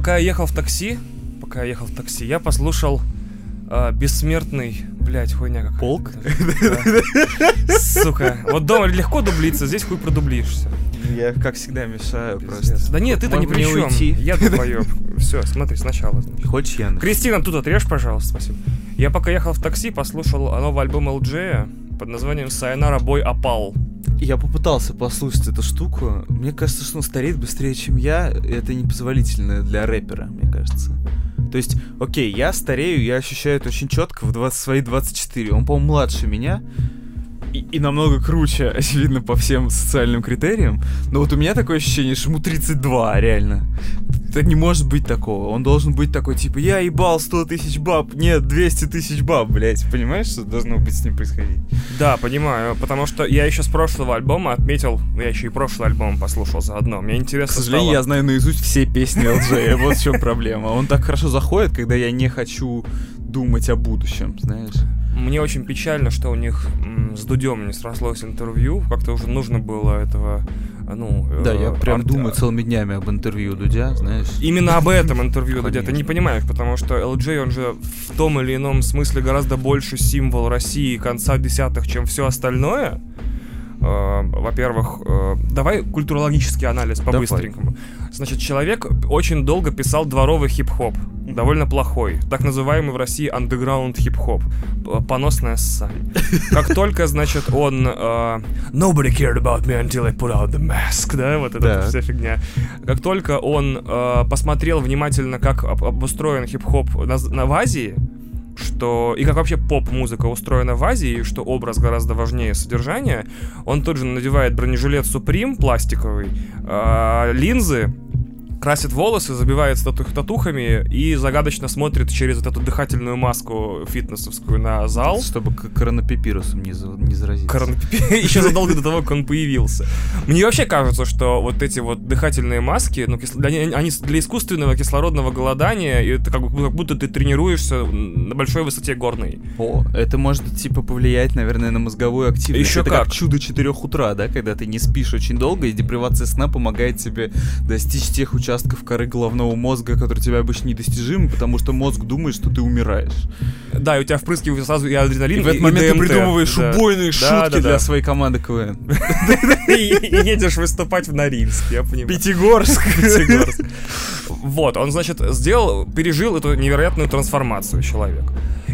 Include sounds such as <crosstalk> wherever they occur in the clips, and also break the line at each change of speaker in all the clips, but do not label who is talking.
пока я ехал в такси, пока я ехал в такси, я послушал э, бессмертный, блядь, хуйня какая.
Полк? <laughs>
Да. Сука. Вот дома легко дублиться, здесь хуй продублишься.
Я, как всегда, мешаю
Пиздец.
просто.
Да нет, ты-то
Мог
при чем. Я долбоёб. <laughs> Все, смотри, сначала. значит.
Хочешь я?
Кристина, тут отрежь, пожалуйста, спасибо. Я пока ехал в такси, послушал новый альбом LJ под названием «Сайонара Бой Опал».
Я попытался послушать эту штуку. Мне кажется, что он стареет быстрее, чем я. Это непозволительно для рэпера, мне кажется. То есть, окей, я старею, я ощущаю это очень четко в 20, свои 24. Он, по-моему, младше меня. И, и намного круче, <laughs> очевидно, по всем социальным критериям. Но вот у меня такое ощущение, что ему 32, реально. Это не может быть такого. Он должен быть такой, типа, я ебал 100 тысяч баб. Нет, 200 тысяч баб, блядь. Понимаешь, что должно быть с ним происходить?
Да, понимаю, потому что я еще с прошлого альбома отметил, я еще и прошлый альбом послушал заодно. Мне
К
интересно
сожалению,
стало-
я знаю наизусть все песни LJ. Вот в чем проблема. Он так хорошо заходит, когда я не хочу думать о будущем, знаешь.
Мне очень печально, что у них с Дудем не срослось интервью. Как-то уже нужно было этого, ну...
Да,
э,
я прям
арт-
думаю целыми днями об интервью Дудя, знаешь.
Именно об этом интервью Дудя ты не понимаешь, потому что LJ, он же в том или ином смысле гораздо больше символ России конца десятых, чем все остальное. Э, Во-первых, э, давай культурологический анализ
Давай.
по-быстренькому. Значит, человек очень долго писал дворовый хип-хоп, довольно плохой, так называемый в России underground хип-хоп, поносная ссань. Как <laughs> только, значит, он э, nobody cared about me until I put out the mask, да, вот эта
Да.
вся фигня. Как только он посмотрел внимательно, как об- обустроен хип-хоп на, на- в Азии, что и как вообще поп-музыка устроена в Азии, что образ гораздо важнее содержания, он тут же надевает бронежилет Supreme пластиковый, э, линзы, красит волосы, забивает тату- татухами и загадочно смотрит через вот эту дыхательную маску фитнесовскую на зал.
Чтобы коронапипирусом не, за- не заразиться. <laughs>
Еще задолго до того, как он появился. Мне вообще кажется, что вот эти вот дыхательные маски, ну, кис- для- они для искусственного кислородного голодания, и это как, бы- как будто ты тренируешься на большой высоте горной.
О, это может, типа, повлиять, наверное, на мозговую активность.
Еще
это
как.
чудо 4 утра, да, когда ты не спишь очень долго, и депривация сна помогает тебе достичь тех участков коры головного мозга, которые тебе обычно недостижимы, потому что мозг думает, что ты умираешь.
Да, и у тебя впрыскивается сразу и адреналин,
И в этот
и
момент ты
ДМТ.
придумываешь
Да.
убойные
Да,
шутки
да,
для
да.
своей команды КВН. <laughs> <laughs>
И едешь выступать в Норильск, я понимаю.
Пятигорск.
Пятигорск. <laughs> Вот, он, значит, сделал, пережил эту невероятную трансформацию человек.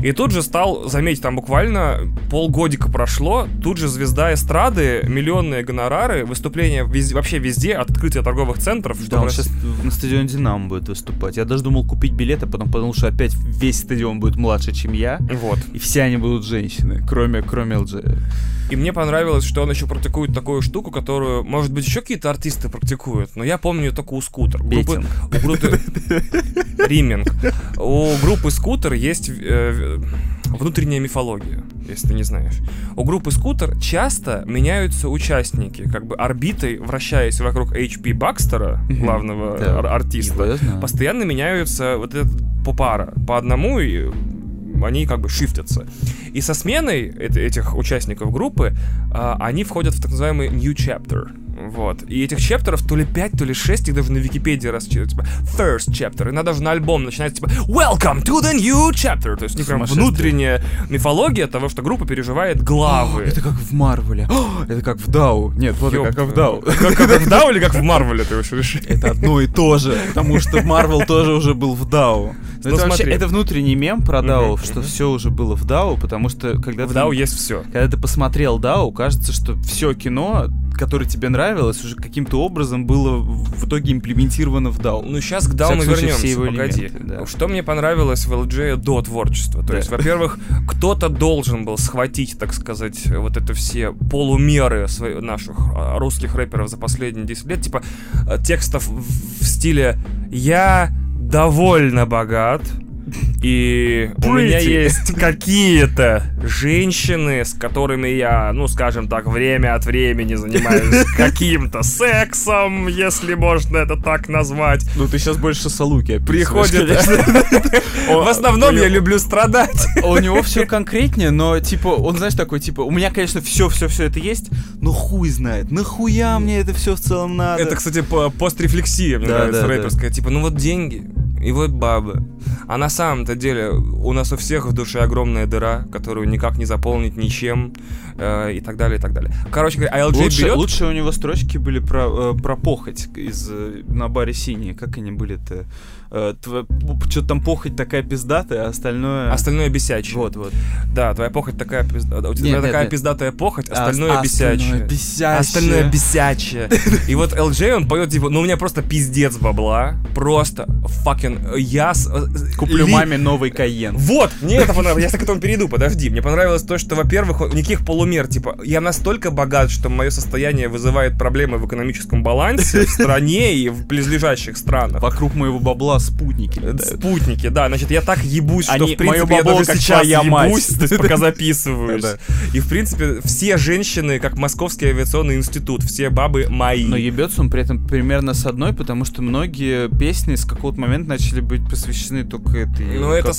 И тут же стал, заметь, там буквально полгодика прошло, тут же звезда эстрады, миллионные гонорары, выступления везде- вообще везде, от открытия торговых центров.
Да, он сейчас на стадионе Динамо будет выступать. Я даже думал купить билеты, потом подумал, что опять весь стадион будет младше, чем я.
Вот.
И все они будут женщины, кроме, кроме ЛДЖ.
И мне понравилось, что он еще практикует такую штуку, которую, может быть, еще какие-то артисты практикуют, но я помню только у Скутер. Группы- у группы... Риминг. У группы Скутер есть э, внутренняя мифология, если ты не знаешь. У группы Скутер часто меняются участники, как бы орбитой, вращаясь вокруг HP Бакстера, главного ар- артиста. Постоянно меняются вот этот по пара, по одному, и они как бы шифтятся. И со сменой эт- этих участников группы а, они входят в так называемый new chapter. Вот. И этих чаптеров то ли 5, то ли 6, их даже на Википедии расчитывают, типа, first chapter. Иногда даже на альбом начинается, типа, welcome to the new chapter. То есть у них прям внутренняя мифология того, что группа переживает главы. <gasps>
Это как в Марвеле. О, <gasps> Это как в Дау. Нет, вот как в Дау.
Как, как в Дау или как в Марвеле, ты уж решил? <laughs>
Это одно и то же, потому что Марвел тоже уже был в Дау.
Ну,
это вообще это внутренний мем про
Мгм,
Дау, что
мгм.
все уже было в Дау, потому что когда
В
ты-
Дау есть все.
когда ты посмотрел Дау, кажется, что все кино, которое тебе нравилось, уже каким-то образом было в итоге имплементировано в Дау.
Ну, сейчас к Дау мы
случае, все
вернемся,
его
погоди.
элементы, да.
Что мне понравилось в LG до творчества? То
Да.
есть, во-первых, кто-то должен был схватить, так сказать, вот это все полумеры свои- наших а, русских рэперов за последние 10 лет, типа э, текстов в стиле «Я довольно богат», И у меня есть какие-то женщины, с которыми я, ну, скажем так, время от времени занимаюсь <laughs> каким-то сексом, если можно это так назвать.
Ну, ты сейчас больше Салуки
Приходит... <laughs> В основном я люблю страдать.
У него все конкретнее, но, типа, он, знаешь, такой, типа, у меня, конечно, все-все-все это есть, но хуй знает, нахуя мне это все в целом надо?
Это, кстати, пострефлексия, мне нравится рэперская. Типа, ну вот деньги, и вот бабы. А на самом-то деле у нас у всех в душе огромная дыра, которую никак не заполнить ничем э, и так далее, и так далее. Короче говоря, ALJ
лучше,
берет...
Лучше у него строчки были про, э, про похоть из, э, на баре «Синие». Как они были-то? Э, Что-то там похоть такая пиздатая, а остальное...
Остальное бесячее.
Вот, вот.
Да, твоя похоть такая пиздатая. У тебя нет, такая нет, пиздатая похоть, остальное а, бесячее.
Остальное бесячее.
Остальное бесячее. И вот LJ, он поет, типа, ну у меня просто пиздец бабла. Просто fucking я...
Куплю маме новый Кайен.
Вот, мне это понравилось. Я к этому перейду, подожди. Мне понравилось то, что, во-первых, никаких полумер. Типа, я настолько богат, что мое состояние вызывает проблемы в экономическом балансе в стране и в близлежащих странах.
Вокруг моего бабла спутники
летают. Спутники, да. Значит, я так ебусь, что, Они, в принципе, я даже сейчас ебусь, пока <laughs> записываюсь. И, в принципе, все женщины, как Московский авиационный институт, все бабы мои.
Но ебется он при этом примерно с одной, потому что многие песни с какого-то момента начали быть посвящены только этой...
Ну, это...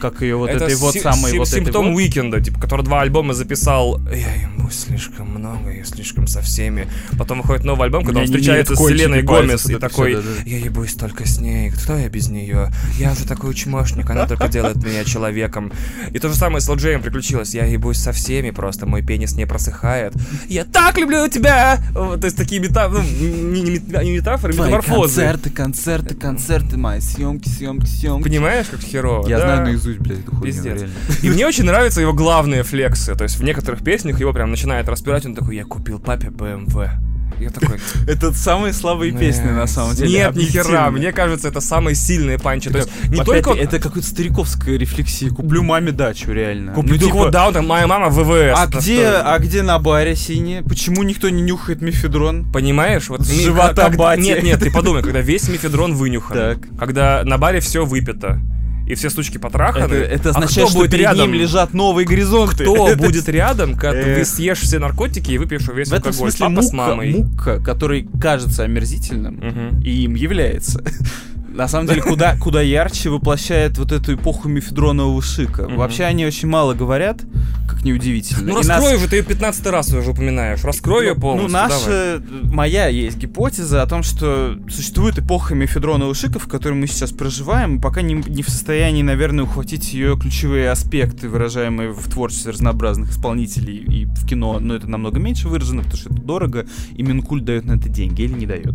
Как ее вот этой вот самой... вот
симптом Уикенда, типа, который два альбома записал. Я ему слишком много, я слишком со всеми. Потом выходит новый альбом, когда он встречается с Селеной Гомес и такой, я ебусь только с ней, кто я без нее? Я уже такой чмошник, она только делает меня человеком. И то же самое с Лоджеем приключилось. Я ебусь со всеми просто, мой пенис не просыхает. Я так люблю тебя! То есть такие метафоры, ну, не, не, не метафоры, Твои метаморфозы.
концерты, концерты, концерты мои, съемки, съемки, съемки.
Понимаешь, как херово?
Я да. знаю наизусть, блядь, эту хуйню,
Пиздец. И мне очень нравятся его главные флексы. То есть в некоторых песнях его прям начинает распирать, он такой, я купил папе BMW. Я такой... <laughs>
Это самые слабые песни, на самом деле.
Нет, ни хера. Мне кажется, это самые сильные панчи. То есть не только...
Это какая-то стариковская рефлексия. Куплю маме дачу, реально.
Куплю ну, типа... да, там моя мама ВВС.
А где, а где на баре синий? Почему никто не нюхает мефедрон?
Понимаешь? Вот
живота бати.
Нет, нет, ты подумай, когда весь мефедрон вынюхан. Когда на баре все выпито и все сучки потраханы.
Это, это означает, а что будет перед рядом? ним лежат новые горизонты.
Кто <laughs> будет рядом, когда ты съешь все наркотики и выпьешь весь
В этом смысле мука, мука, который кажется омерзительным и им является <laughs> на самом деле, куда, куда ярче воплощает вот эту эпоху мифедронового шика. Mm-hmm. Вообще они очень мало говорят, как неудивительно.
Ну, раскрой нас... уже, ты ее 15 раз уже упоминаешь. Раскрой ее ну, полностью.
Ну, наша, давай. моя есть гипотеза о том, что существует эпоха мифедронового шика, в которой мы сейчас проживаем, пока не, не в состоянии, наверное, ухватить ее ключевые аспекты, выражаемые в творчестве разнообразных исполнителей и в кино, но это намного меньше выражено, потому что это дорого, и Минкульт дает на это деньги или не дает.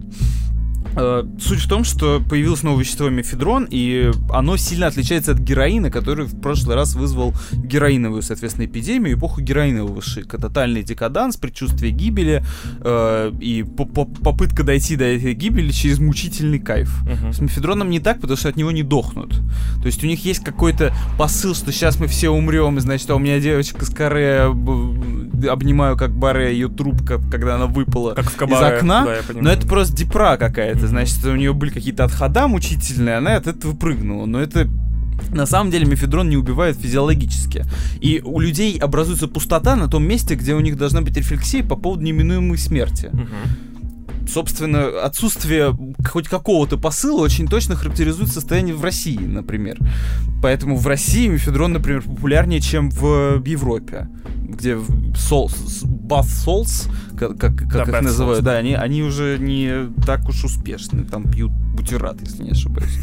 Э, суть в том, что появилось новое вещество мефедрон, и оно сильно отличается от героина, который в прошлый раз вызвал героиновую, соответственно, эпидемию, эпоху героинового шика. Тотальный декаданс, предчувствие гибели э, и попытка дойти до этой гибели через мучительный кайф. Uh-huh. С мефедроном не так, потому что от него не дохнут. То есть у них есть какой-то посыл, что сейчас мы все умрем, и значит, а у меня девочка с каре обнимаю как баре ее трубка, когда она выпала
как в
из окна. Да, но это просто депра какая-то это значит, у нее были какие-то отхода мучительные, она от этого прыгнула. Но это на самом деле мефедрон не убивает физиологически. И у людей образуется пустота на том месте, где у них должна быть рефлексия по поводу неминуемой смерти. Собственно, отсутствие хоть какого-то посыла очень точно характеризует состояние в России, например. Поэтому в России мефедрон, например, популярнее, чем в Европе, где сол, bath salts, как, как, как да, их называют, да, они, они уже не так уж успешны, там пьют бутерат, если не ошибаюсь.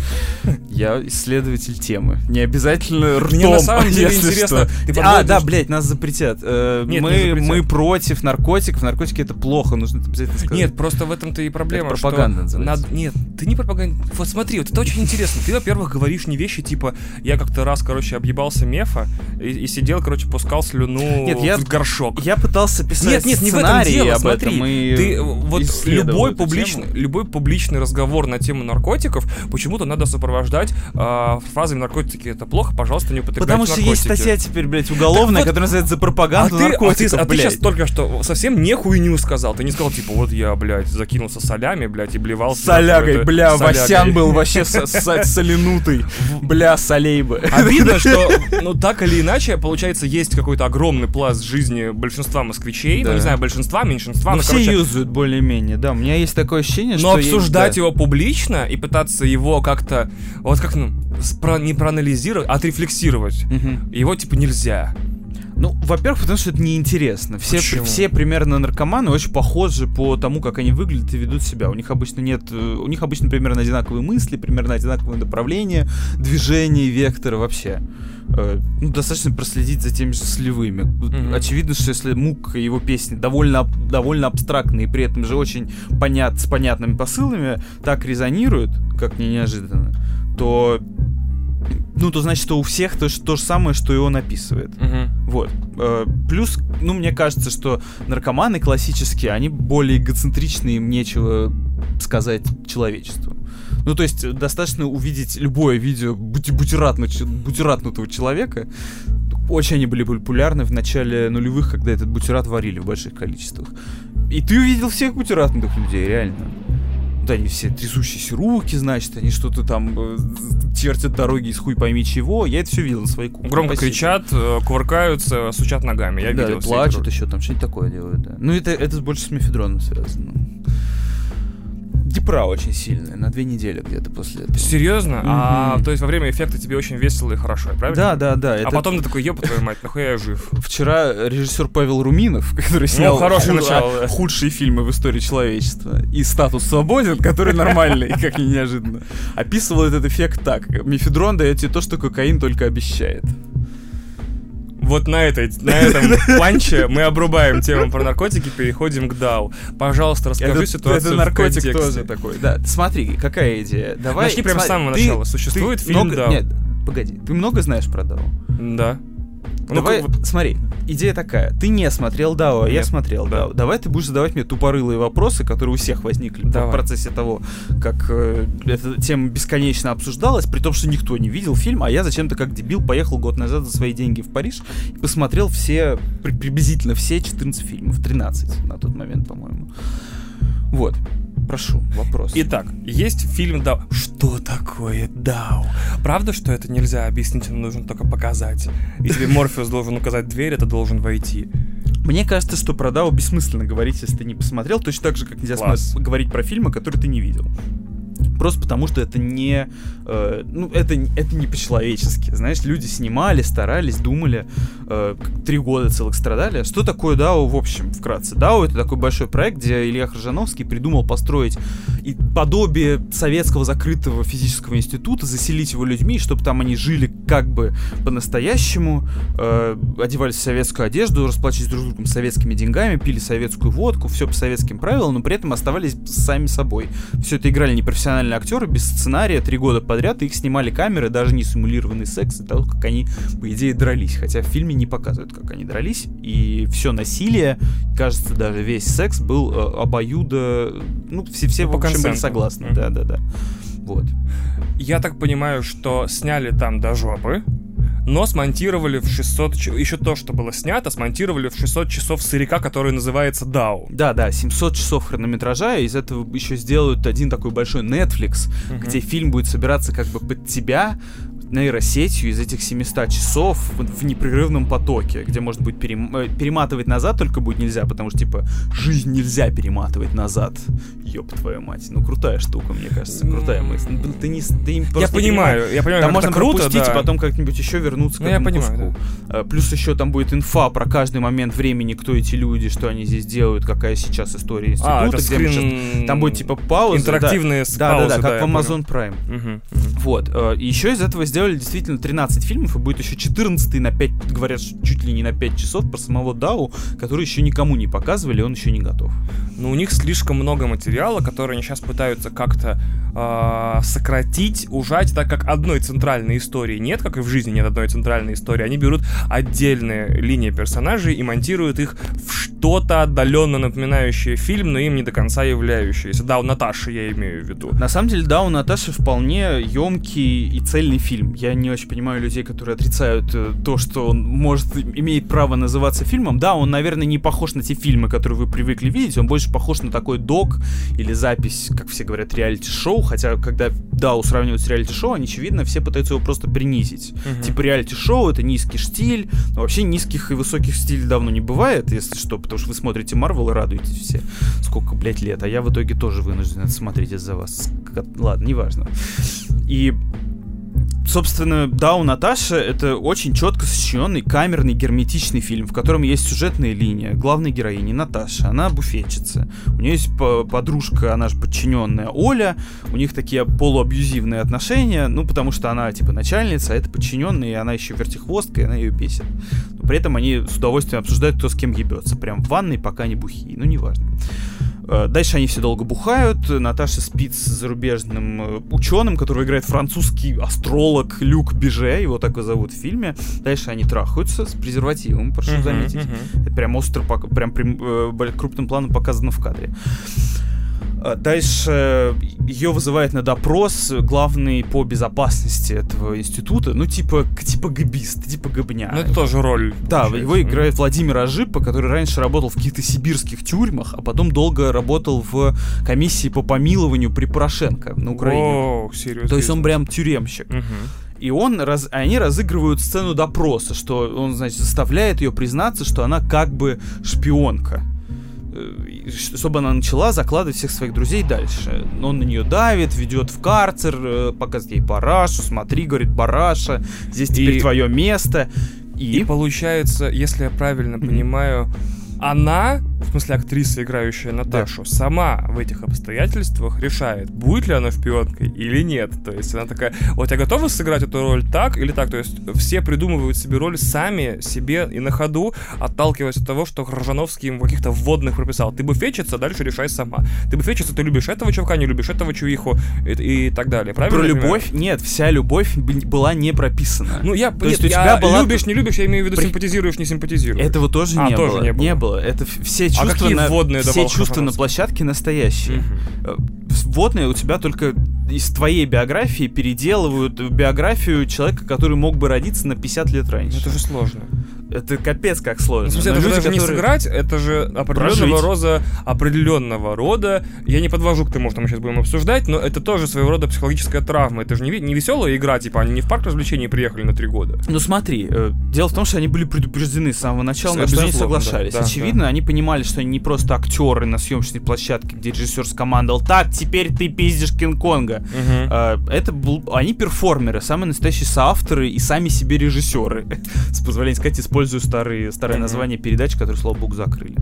<laughs> Я исследователь темы. Не обязательно ртом, Мне
на самом деле интересно.
а, да, блядь, нас запретят. Э, Нет, мы, запретят. мы против наркотиков. Наркотики это плохо, нужно это обязательно сказать.
Нет, просто в этом-то и проблема.
Это пропаганда что
надо... Нет, ты не пропаганда. Вот смотри, вот это очень интересно. Ты, во-первых, говоришь не вещи типа я как-то раз, короче, объебался мефа и, и сидел, короче, пускал слюну
нет, я,
в горшок.
Я пытался писать нет, нет, не в этом дело, об
смотри,
этом и
ты вот любой публичный, любой публичный разговор на тему наркотиков почему-то надо сопровождать э, фразами наркотики это плохо, пожалуйста, не употребляйте
Потому что
наркотики.
есть статья теперь, блядь, уголовная,
вот,
которая называется за
А
пропаганду
ты, а ты,
наркотиков,
а ты
блядь.
сейчас только что совсем не хуйню сказал. Ты не сказал, типа, вот я, блядь, закинулся солями, блядь, и блевал.
Солягой, бля,
Солягой.
Васян был <laughs> вообще соленутый. Бля, солей бы.
Обидно, <laughs> что, ну, так или иначе, получается, есть какой-то огромный пласт жизни большинства москвичей, ну,
Да.
не знаю, большинства, меньшинства,
Ну,
ну,
все
короче,
юзают более-менее, да. У меня есть такое ощущение,
но
что... есть-
обсуждать
да.
его публично и пытаться его как-то, вот как, ну, спро- не проанализировать, а отрефлексировать,
Мгм.
его, типа, нельзя.
Ну, во-первых, потому что это неинтересно. Все,
Почему?
все примерно наркоманы очень похожи по тому, как они выглядят и ведут себя. У них обычно нет... э, У них обычно примерно одинаковые мысли, примерно одинаковые направления, движения, векторы вообще. Э, Ну, достаточно проследить за теми же сливыми.
Мгм.
Очевидно, что если Мук и его песни довольно, довольно абстрактные, и при этом же очень понят, с понятными посылами, так резонируют, как не неожиданно, то... Ну, то значит, что у всех то, то же самое, что и он описывает.
Мгм.
Вот. Э, Плюс, ну, мне кажется, что наркоманы классические, они более эгоцентричные, им нечего сказать человечеству. Ну, то есть, э, достаточно увидеть любое видео бути- бутиратнутого человека. Очень они были популярны в начале нулевых, когда этот бутират варили в больших количествах. И ты увидел всех бутиратных людей, реально. Вот они все трясущиеся руки, значит, они что-то там э, чертят дороги из хуй пойми чего. Я это все видел на своей кухне.
Громко
Спасибо.
кричат, э, кувыркаются, сучат ногами. Я
да,
видел
плачут еще там, что-нибудь такое делают, да. Ну, это, это больше с мефедроном связано. Депра очень сильная, на две недели где-то после этого.
Серьезно? А,
Мгм.
то есть во время эффекта тебе очень весело и хорошо, правильно?
Да, да, да.
А
это
потом ты такой, ёб твою мать, нахуя я жив?
Вчера режиссер Павел Руминов, <laughs> который снял
хорошее
худ-
начало, да.
худшие фильмы в истории человечества, и «Статус свободен», который нормальный, <laughs> как ни неожиданно, описывал этот эффект так. Мефедрон дает тебе то, что кокаин только обещает.
Вот на, этой, на <laughs> этом панче мы обрубаем тему про наркотики, переходим к DAO. Пожалуйста, расскажи
это,
ситуацию
это
в
наркотик
контексте.
тоже такой. Да, смотри, какая идея. Давай.
Начни прямо с самого
ты-
начала. Существует
ты
фильм
много-
«Дау»?
Нет, погоди. Ты много знаешь про Дау?
Да. Ну,
Давай,
как бы-
смотри, идея такая. Ты не смотрел Дао, а я смотрел
Да.
Дао. Давай ты будешь задавать мне тупорылые вопросы, которые у всех возникли
Давай.
в процессе того, как э, эта тема бесконечно обсуждалась, при том, что никто не видел фильм, а я зачем-то как дебил поехал год назад за свои деньги в Париж и посмотрел все, при- приблизительно все 14 фильмов, 13 на тот момент, по-моему. Вот. Прошу, вопрос.
Итак, есть фильм DAO. Что такое DAO? Правда, что это нельзя объяснить, нужно только показать? И тебе Морфеус должен указать дверь, это должен войти.
Мне кажется, что про Дао бессмысленно говорить, если ты не посмотрел, точно так же, как нельзя говорить про фильмы, которые ты не видел. Просто потому, что это не... э, ну, это, это не по-человечески. Знаешь, люди снимали, старались, думали. э, три года целых страдали. Что такое DAO, в общем, вкратце? DAO — это такой большой проект, где Илья Хржановский придумал построить и подобие советского закрытого физического института, заселить его людьми, чтобы там они жили как бы по-настоящему, э, одевались в советскую одежду, расплачивались друг с другом советскими деньгами, пили советскую водку, все по советским правилам, но при этом оставались сами собой. Все это играли непрофессиональные актеры без сценария три года подряд, их снимали камеры, даже не симулированный секс, и того, как они, по идее, дрались. Хотя в фильме не показывают, как они дрались, и все насилие, кажется, даже весь секс был э, обоюдо... Ну, все, все
Ну,
в общем, были
консенту.
согласны. Да-да-да. Вот.
Я так понимаю, что сняли там до жопы, но смонтировали в 600... ч- Еще то, что было снято, смонтировали в 600 часов сырика, который называется DAO.
Да, да, 700 часов хронометража, и из этого еще сделают один такой большой Netflix,
Мгм.
где фильм будет собираться как бы под тебя нейросетью из этих 700 часов в, непрерывном потоке, где может быть перем- э, перематывать назад только будет нельзя, потому что типа жизнь нельзя перематывать назад. Ёб твою мать. Ну крутая штука, мне кажется, крутая мысль. Ну, Ты не, ты
Я
понимаешь.
понимаю, я понимаю,
Там можно
круто,
пропустить
да.
и потом как-нибудь еще вернуться к
Ну, я
этому
понимаю,
куску. Э, Плюс еще там будет инфа про каждый момент времени, кто эти люди, что они здесь делают, какая сейчас история института.
А, это скрин...
Там будет типа пауза. да.
Интерактивные
Да, да,
паузы,
да, как
я
в
понял.
Amazon Prime.
Мгм, мгм.
Вот. э, еще из этого сделали действительно 13 фильмов, и будет еще 14 на 5, говорят, чуть ли не на 5 часов про самого Дау, который еще никому не показывали, он еще не готов.
Ну, у них слишком много материала, который они сейчас пытаются как-то э, сократить, ужать, так как одной центральной истории нет, как и в жизни нет одной центральной истории. Они берут отдельные линии персонажей и монтируют их в что-то отдаленно напоминающее фильм, но им не до конца являющееся. Да, у Наташи я имею в виду.
На самом деле, да, у Наташи вполне емкий и цельный фильм. Я не очень понимаю людей, которые отрицают э, то, что он может имеет право называться фильмом. Да, он, наверное, не похож на те фильмы, которые вы привыкли видеть. Он больше похож на такой док или запись, как все говорят, реалити-шоу. Хотя, когда Дау сравнивают с реалити-шоу, они, очевидно, все пытаются его просто принизить. Uh-huh. Типа реалити-шоу — это низкий штиль. Но вообще низких и высоких стилей давно не бывает, если что, потому что вы смотрите Марвел и радуетесь все. Сколько, блядь, лет. А я в итоге тоже вынужден это смотреть из-за вас. Ладно, неважно. И собственно, да, у Наташи это очень четко сочиненный, камерный, герметичный фильм, в котором есть сюжетная линия. Главной героини Наташа, она буфетчица. У нее есть подружка, она же подчиненная Оля. У них такие полуабьюзивные отношения, ну, потому что она, типа, начальница, а это подчиненная, и она еще вертихвостка, и она ее бесит. Но при этом они с удовольствием обсуждают, кто с кем ебется. Прям в ванной, пока не бухие. Ну, неважно. Э, дальше они все долго бухают. Наташа спит с зарубежным э, ученым, который играет французский астролог Люк Биже, его так и зовут в фильме. Дальше они трахаются с презервативом, прошу uh-huh, заметить. Uh-huh. Это прям остро, прям, прям э, крупным планом показано в кадре. А дальше ее вызывает на допрос главный по безопасности этого института, ну типа типа габист, типа габня.
Ну это тоже роль.
Да, его играет Владимир Ажипа, который раньше работал в каких-то сибирских тюрьмах, а потом долго работал в комиссии по помилованию при Порошенко на Украине.
О, серьезно.
То есть он прям тюремщик.
Угу.
И он, раз, они разыгрывают сцену допроса, что он, значит, заставляет ее признаться, что она как бы шпионка. Э, чтобы она начала закладывать всех своих друзей дальше. Он на нее давит, ведет в карцер, э, показывает ей парашу, смотри, говорит, параша, здесь теперь и... твое место.
И... и получается, если я правильно mm-hmm. понимаю, она, в смысле актриса, играющая Наташу, да. сама в этих обстоятельствах решает, будет ли она шпионкой или нет. То есть она такая, вот я готова сыграть эту роль так или так. То есть все придумывают себе роль сами, себе и на ходу, отталкиваясь от того, что Ржановский им каких-то вводных прописал. Ты буфетчица, дальше решай сама. Ты буфетчица, ты любишь этого чувака, не любишь этого чувиху и, и так далее. Правильно?
Про любовь? Нет, вся любовь была не прописана.
Ну, я, То нет, есть у тебя я была... любишь, не любишь, я имею в виду При... симпатизируешь, не симпатизируешь.
Этого тоже, а, не, тоже было. не было. Не было. Это все чувства,
а
на,
вводные
все чувства на площадке настоящие. Угу. Вводные у тебя только из твоей биографии переделывают биографию человека, который мог бы родиться на 50 лет раньше.
Это же сложно.
Это капец как сложно.
Ну, смысле, это же даже которые... не сыграть, это же определенного рода, определенного рода. Я не подвожу к тому, что мы сейчас будем обсуждать, но это тоже своего рода психологическая травма. Это же не, не веселая игра, типа они не в парк развлечений приехали на три года.
Ну смотри, э, дело в том, что они были предупреждены с самого начала, на что они соглашались. Да, Очевидно, да. они понимали, что они не просто актеры на съемочной площадке, где режиссер скомандовал, так, теперь ты пиздишь Кинг-Конга. Угу. Э, это был, они перформеры, самые настоящие соавторы и сами себе режиссеры. <laughs> С позволения сказать, использую старые, старое mm-hmm. название передач, которые, слава богу, закрыли.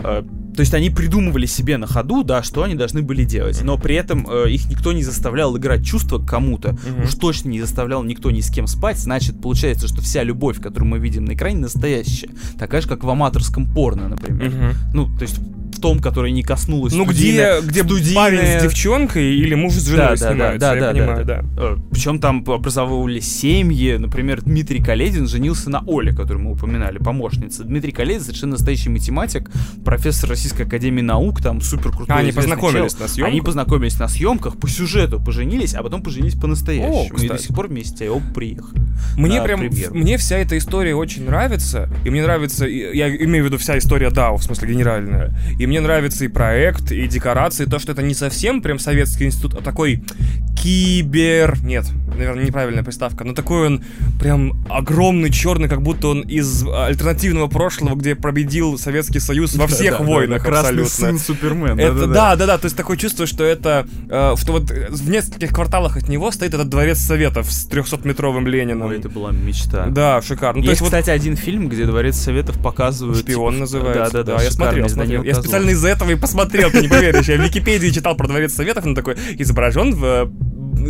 Э, то есть они придумывали себе на ходу, да, что они должны были делать, но при этом э, их никто не заставлял играть чувства к кому-то, mm-hmm. уж точно не заставлял никто ни с кем спать, значит, получается, что вся любовь, которую мы видим на экране, настоящая, такая же, как в аматорском порно, например. Mm-hmm. Ну, то есть в том, который не коснулась
Ну, где, где студийная... парень с девчонкой или муж с женой да, снимаются, да, да, я да, понимаю, да. да.
Э, Причем там образовывались семьи, например, Дмитрий Каледин женился на Оле, которую мы упоминали, помощница. Дмитрий Каледин совершенно настоящий математик, профессор Российской Академии Наук, там супер крутой.
А, они познакомились чел. на съемках?
Они познакомились на съемках, по сюжету поженились, а потом поженились по-настоящему. И до сих пор вместе, оба приехали.
Мне прям, премьеру. мне вся эта история очень нравится, и мне нравится, я имею в виду вся история DAO, в смысле генеральная, и мне нравится и проект, и декорации, то, что это не совсем прям советский институт, а такой кибер... Нет, наверное, неправильная приставка, но такой он прям огромный, черный, как будто он из альтернативного прошлого, где победил Советский Союз во всех да, войнах да, да,
абсолютно. сын Супермен.
Это, да, да, да, то есть такое чувство, что это, э, что вот в нескольких кварталах от него стоит этот дворец Советов с 300-метровым Лениным.
Ой, это была мечта.
Да, шикарно.
Есть, есть, кстати, вот... один фильм, где дворец Советов показывают...
Шпион типа, называется. Да, да, да, я смотрел, смотрел. Я специально из-за этого и посмотрел, ты не поверишь. Я в Википедии читал про дворец Советов, он такой изображен в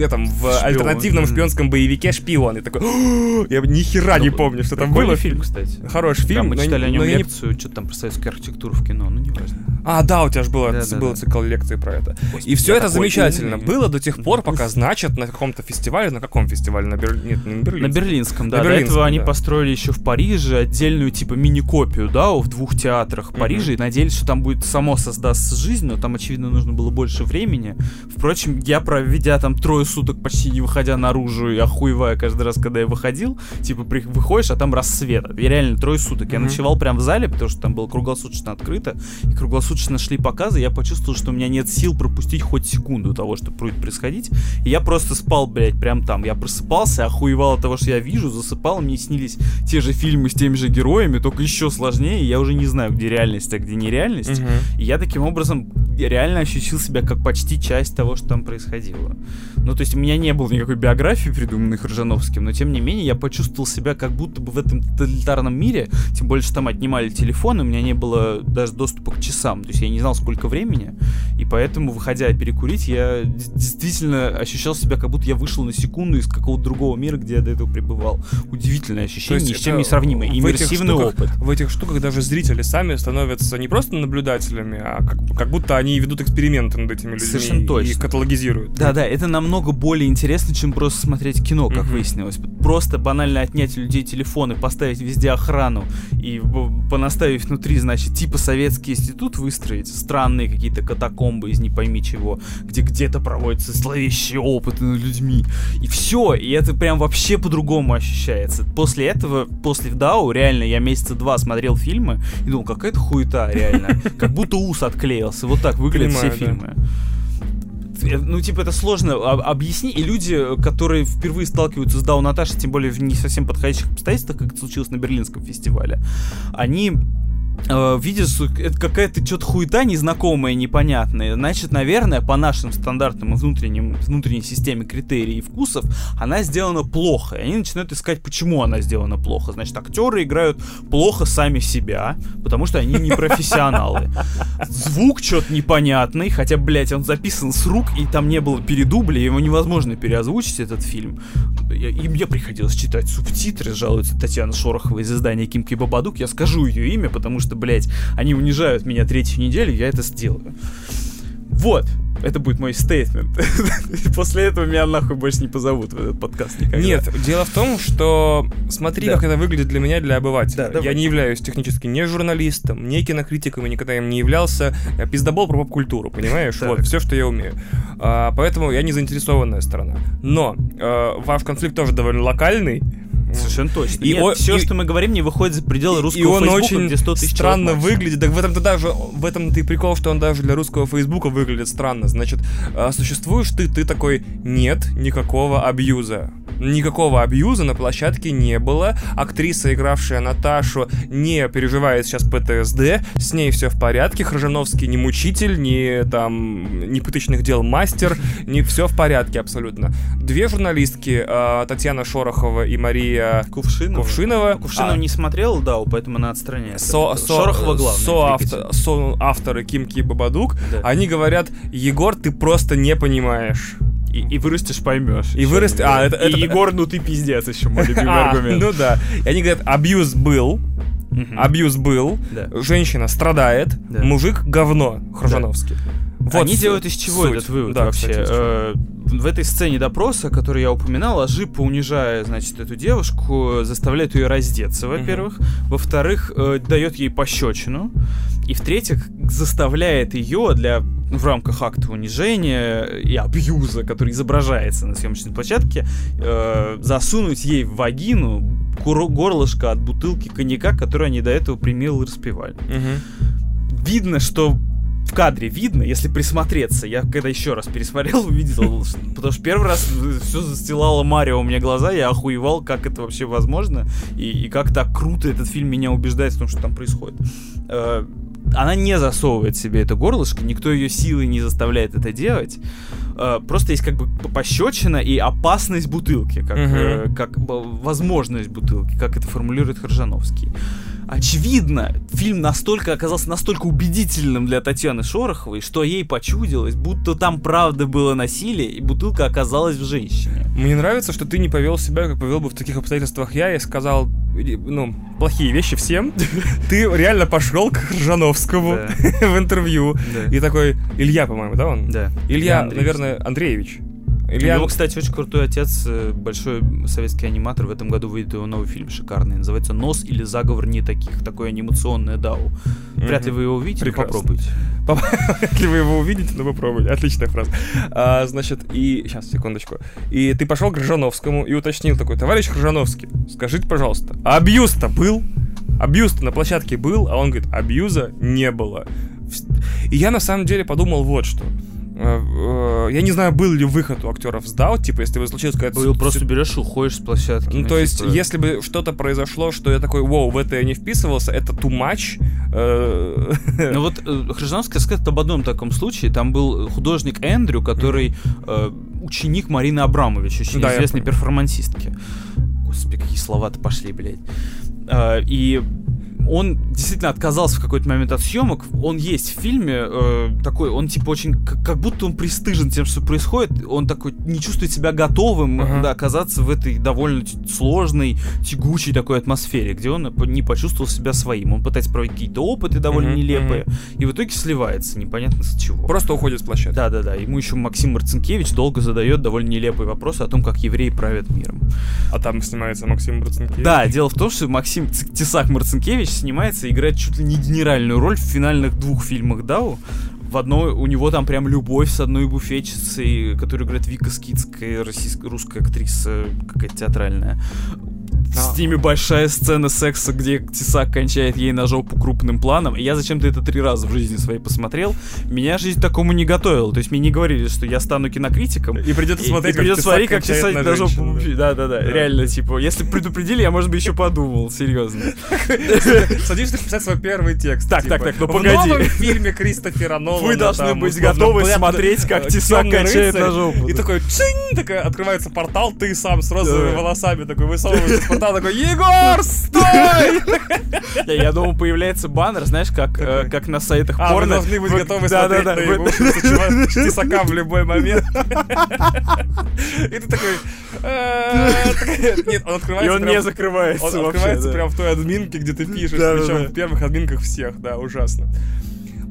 этом, в альтернативном шпионском боевике «Шпион». И такой, я ни хера не помню, что там было.
фильм, кстати.
Хороший фильм.
мы читали о нем лекцию, что там про советскую архитектуру в кино, ну не важно.
А, да, у тебя же было, да, да, был да. цикл лекций про это. Господи, и все это замечательно умный. было до тех пор, пока, значит, на каком-то фестивале, на каком фестивале? На Бер... Нет, не на Берлинском.
На Берлинском, да. На Берлинском, до этого да. они построили еще в Париже отдельную, типа, мини-копию, да, в двух театрах Парижа, mm-hmm. и надеялись, что там будет само создастся жизнь, но там, очевидно, нужно было больше времени. Впрочем, я, проведя там трое суток почти не выходя наружу и охуевая каждый раз, когда я выходил, типа, при... выходишь, а там рассвет. Я реально трое суток. Mm-hmm. Я ночевал прям в зале, потому что там было круглосуточно открыто, и круглосуточно шли показы, я почувствовал, что у меня нет сил пропустить хоть секунду того, что будет происходить. И я просто спал, блядь, прям там. Я просыпался, охуевал от того, что я вижу, засыпал, мне снились те же фильмы с теми же героями, только еще сложнее, я уже не знаю, где реальность, а где нереальность. Угу. И я таким образом реально ощутил себя как почти часть того, что там происходило. Ну, то есть у меня не было никакой биографии, придуманной Ржановским, но тем не менее я почувствовал себя как будто бы в этом тоталитарном мире, тем более, что там отнимали телефон, у меня не было даже доступа к часам, то есть я не знал, сколько времени, и поэтому, выходя перекурить, я действительно ощущал себя, как будто я вышел на секунду из какого-то другого мира, где я до этого пребывал. Удивительное ощущение, ни с чем не сравнимое. Иммерсивный опыт.
В этих штуках даже зрители сами становятся не просто наблюдателями, а как, как будто они ведут эксперименты над этими людьми Совершенно точно. и каталогизируют.
Да-да, это намного более интересно, чем просто смотреть кино, как угу. выяснилось. Просто банально отнять у людей телефоны, поставить везде охрану и понаставить внутри, значит, типа советский институт выстроить, странные какие-то катакомбы из не пойми чего, где где-то проводятся зловещие опыты над людьми. И все, и это прям вообще по-другому ощущается. После этого, после Дау, реально, я месяца два смотрел фильмы и думал, какая-то хуета, реально. <laughs> Как будто ус отклеился. Вот так выглядят все фильмы ну, типа, это сложно объяснить. И люди, которые впервые сталкиваются с Дау Наташей, тем более в не совсем подходящих обстоятельствах, как это случилось на Берлинском фестивале, они э, видишь, это какая-то что-то хуета незнакомая, непонятная. Значит, наверное, по нашим стандартным и внутренним, внутренней системе критерий и вкусов, она сделана плохо. И они начинают искать, почему она сделана плохо. Значит, актеры играют плохо сами себя, потому что они не профессионалы. Звук что-то непонятный, хотя, блядь, он записан с рук, и там не было передубля, его невозможно переозвучить, этот фильм. И мне приходилось читать субтитры, жалуется Татьяна Шорохова из издания Кимки Бабадук. Я скажу ее имя, потому что что, блядь, они унижают меня третью неделю, я это сделаю. Вот, это будет мой стейтмент. <laughs> После этого меня нахуй больше не позовут в этот подкаст никогда.
Нет, дело в том, что смотри, да. как это выглядит для меня, для обывателя. Да, я не являюсь технически не журналистом, не кинокритиком, и никогда им не являлся. Я пиздобол про поп-культуру, понимаешь? Вот, все, что я умею. А, поэтому я не заинтересованная сторона. Но а, ваш конфликт тоже довольно локальный.
Совершенно точно. И Нет, о, все, и, что мы говорим, не выходит за пределы русского и он Фейсбука, очень где 100 тысяч
странно выглядит. Так в этом-то даже в этом-то и прикол, что он даже для русского Фейсбука выглядит странно. Значит, а, существуешь ты, ты такой, нет никакого абьюза. Никакого абьюза на площадке не было. Актриса, игравшая Наташу, не переживает сейчас ПТСД. С ней все в порядке. Хржановский не мучитель, не там, не пыточных дел мастер. Не все в порядке абсолютно. Две журналистки, а, Татьяна Шорохова и Мария
Кувшинова.
Кувшинова.
Кувшинова а, не смотрел, да, поэтому она отстраняется. Со,
со, Шорохова главная. Со, со авторы Кимки и Бабадук, да. они говорят, Егор, ты просто не понимаешь.
И, и вырастешь, поймешь.
И вырастешь. А,
это, и это... <laughs> Егор, ну ты пиздец еще, мой любимый <laughs> а, аргумент.
Ну да. И они говорят, абьюз был. Абьюз был. Женщина страдает. Мужик говно. Хржановский.
Вот Они делают из чего суть. этот вывод да, вообще? Кстати, э, в этой сцене допроса, который я упоминал, Ажипа, унижая, значит, эту девушку, заставляет ее раздеться, во-первых. Угу. Во-вторых, э, дает ей пощечину. И в-третьих, заставляет ее для в рамках акта унижения и абьюза, который изображается на съемочной площадке, э, засунуть ей в вагину горлышко от бутылки коньяка, которую они до этого примил и распивали. Угу. Видно, что в кадре видно, если присмотреться. Я когда еще раз пересмотрел, <laughs> увидел, потому что первый раз все застилало Марио у меня глаза, я охуевал, как это вообще возможно, и, и как так круто этот фильм меня убеждает в том, что там происходит. Э, она не засовывает себе это горлышко, никто ее силой не заставляет это делать. Э, просто есть как бы пощечина и опасность бутылки, как, uh-huh. как возможность бутылки, как это формулирует Хржановский. Очевидно, фильм настолько оказался настолько убедительным для Татьяны Шороховой, что ей почудилось, будто там правда было насилие, и бутылка оказалась в женщине.
Мне нравится, что ты не повел себя, как повел бы в таких обстоятельствах я, и сказал, ну, плохие вещи всем. <laughs> Ты реально пошел к Ржановскому <laughs> в интервью. И такой, Илья, по-моему, да, он?
Да.
Илья, наверное, Андреевич.
Илья... У него, кстати, очень крутой отец, э, большой советский аниматор. В этом году выйдет его новый фильм шикарный. Называется «Нос или заговор не таких». Такое анимационное дау. Вряд ли вы его увидите,
Прекрасно.
попробуйте. <laughs>
Вряд ли вы его увидите, но попробуйте. Отличная фраза. А, значит, и... Сейчас, секундочку. И ты пошел к Ржановскому и уточнил такой, товарищ Ржановский, скажите, пожалуйста, а абьюз-то был? Абьюз-то на площадке был, а он говорит, абьюза не было. И я на самом деле подумал вот что. Э, э, я не знаю, был ли выход у актеров сдал, типа, если бы случилось какая-то...
Был, просто берешь и уходишь с площадки.
Ну, ну, то есть, типа... если бы что-то произошло, что я такой, вау, в это я не вписывался, это too much.
Э, ну вот Хрижановская сказать об одном таком случае. Там был художник Эндрю, который ученик Марины Абрамович, очень известной перформансистки. Господи, какие слова-то пошли, блядь. И он действительно отказался в какой-то момент от съемок. Он есть в фильме э, такой, он типа очень, как, как будто он пристыжен тем, что происходит. Он такой не чувствует себя готовым uh-huh. да, оказаться в этой довольно сложной, тягучей такой атмосфере, где он не почувствовал себя своим. Он пытается проводить какие-то опыты довольно uh-huh, нелепые, uh-huh. и в итоге сливается, непонятно с чего.
Просто уходит с площадки.
Да-да-да. Ему еще Максим Марцинкевич долго задает довольно нелепые вопросы о том, как евреи правят миром.
А там снимается Максим Марцинкевич?
Да, дело в том, что Максим Тесак Марцинкевич снимается играет чуть ли не генеральную роль в финальных двух фильмах Дау. В одной у него там прям любовь с одной буфетчицей, которую играет Вика Скидская, российская, русская актриса, какая-то театральная. С ними большая сцена секса, где Тесак кончает ей на жопу крупным планом. И я зачем-то это три раза в жизни своей посмотрел. Меня жизнь такому не готовила. То есть мне не говорили, что я стану кинокритиком.
И придется смотреть,
и, и придется смотреть, как Тесак на, жопу. Да, да, да. Реально, типа, если предупредили, я, может быть, еще подумал. Серьезно. <laughs>
Садишься писать свой первый текст.
Так, так, типа, так, ну погоди. В
новом фильме Кристофера Нолана.
Вы должны быть готовы смотреть, как Тесак кончает на жопу.
И такой, чинь, такая открывается портал, ты сам с розовыми волосами такой высовываешься портала, такой, Егор, стой! <laughs>
Я думал, появляется баннер, знаешь, как, э, как на сайтах
а, порно. вы должны быть готовы смотреть на Тесака <laughs> <laughs> в любой момент. И ты такой... «Э, нет, он открывается...
И он не закрывается
Он открывается прям в той админке, где ты пишешь, причем в первых админках всех, да, ужасно.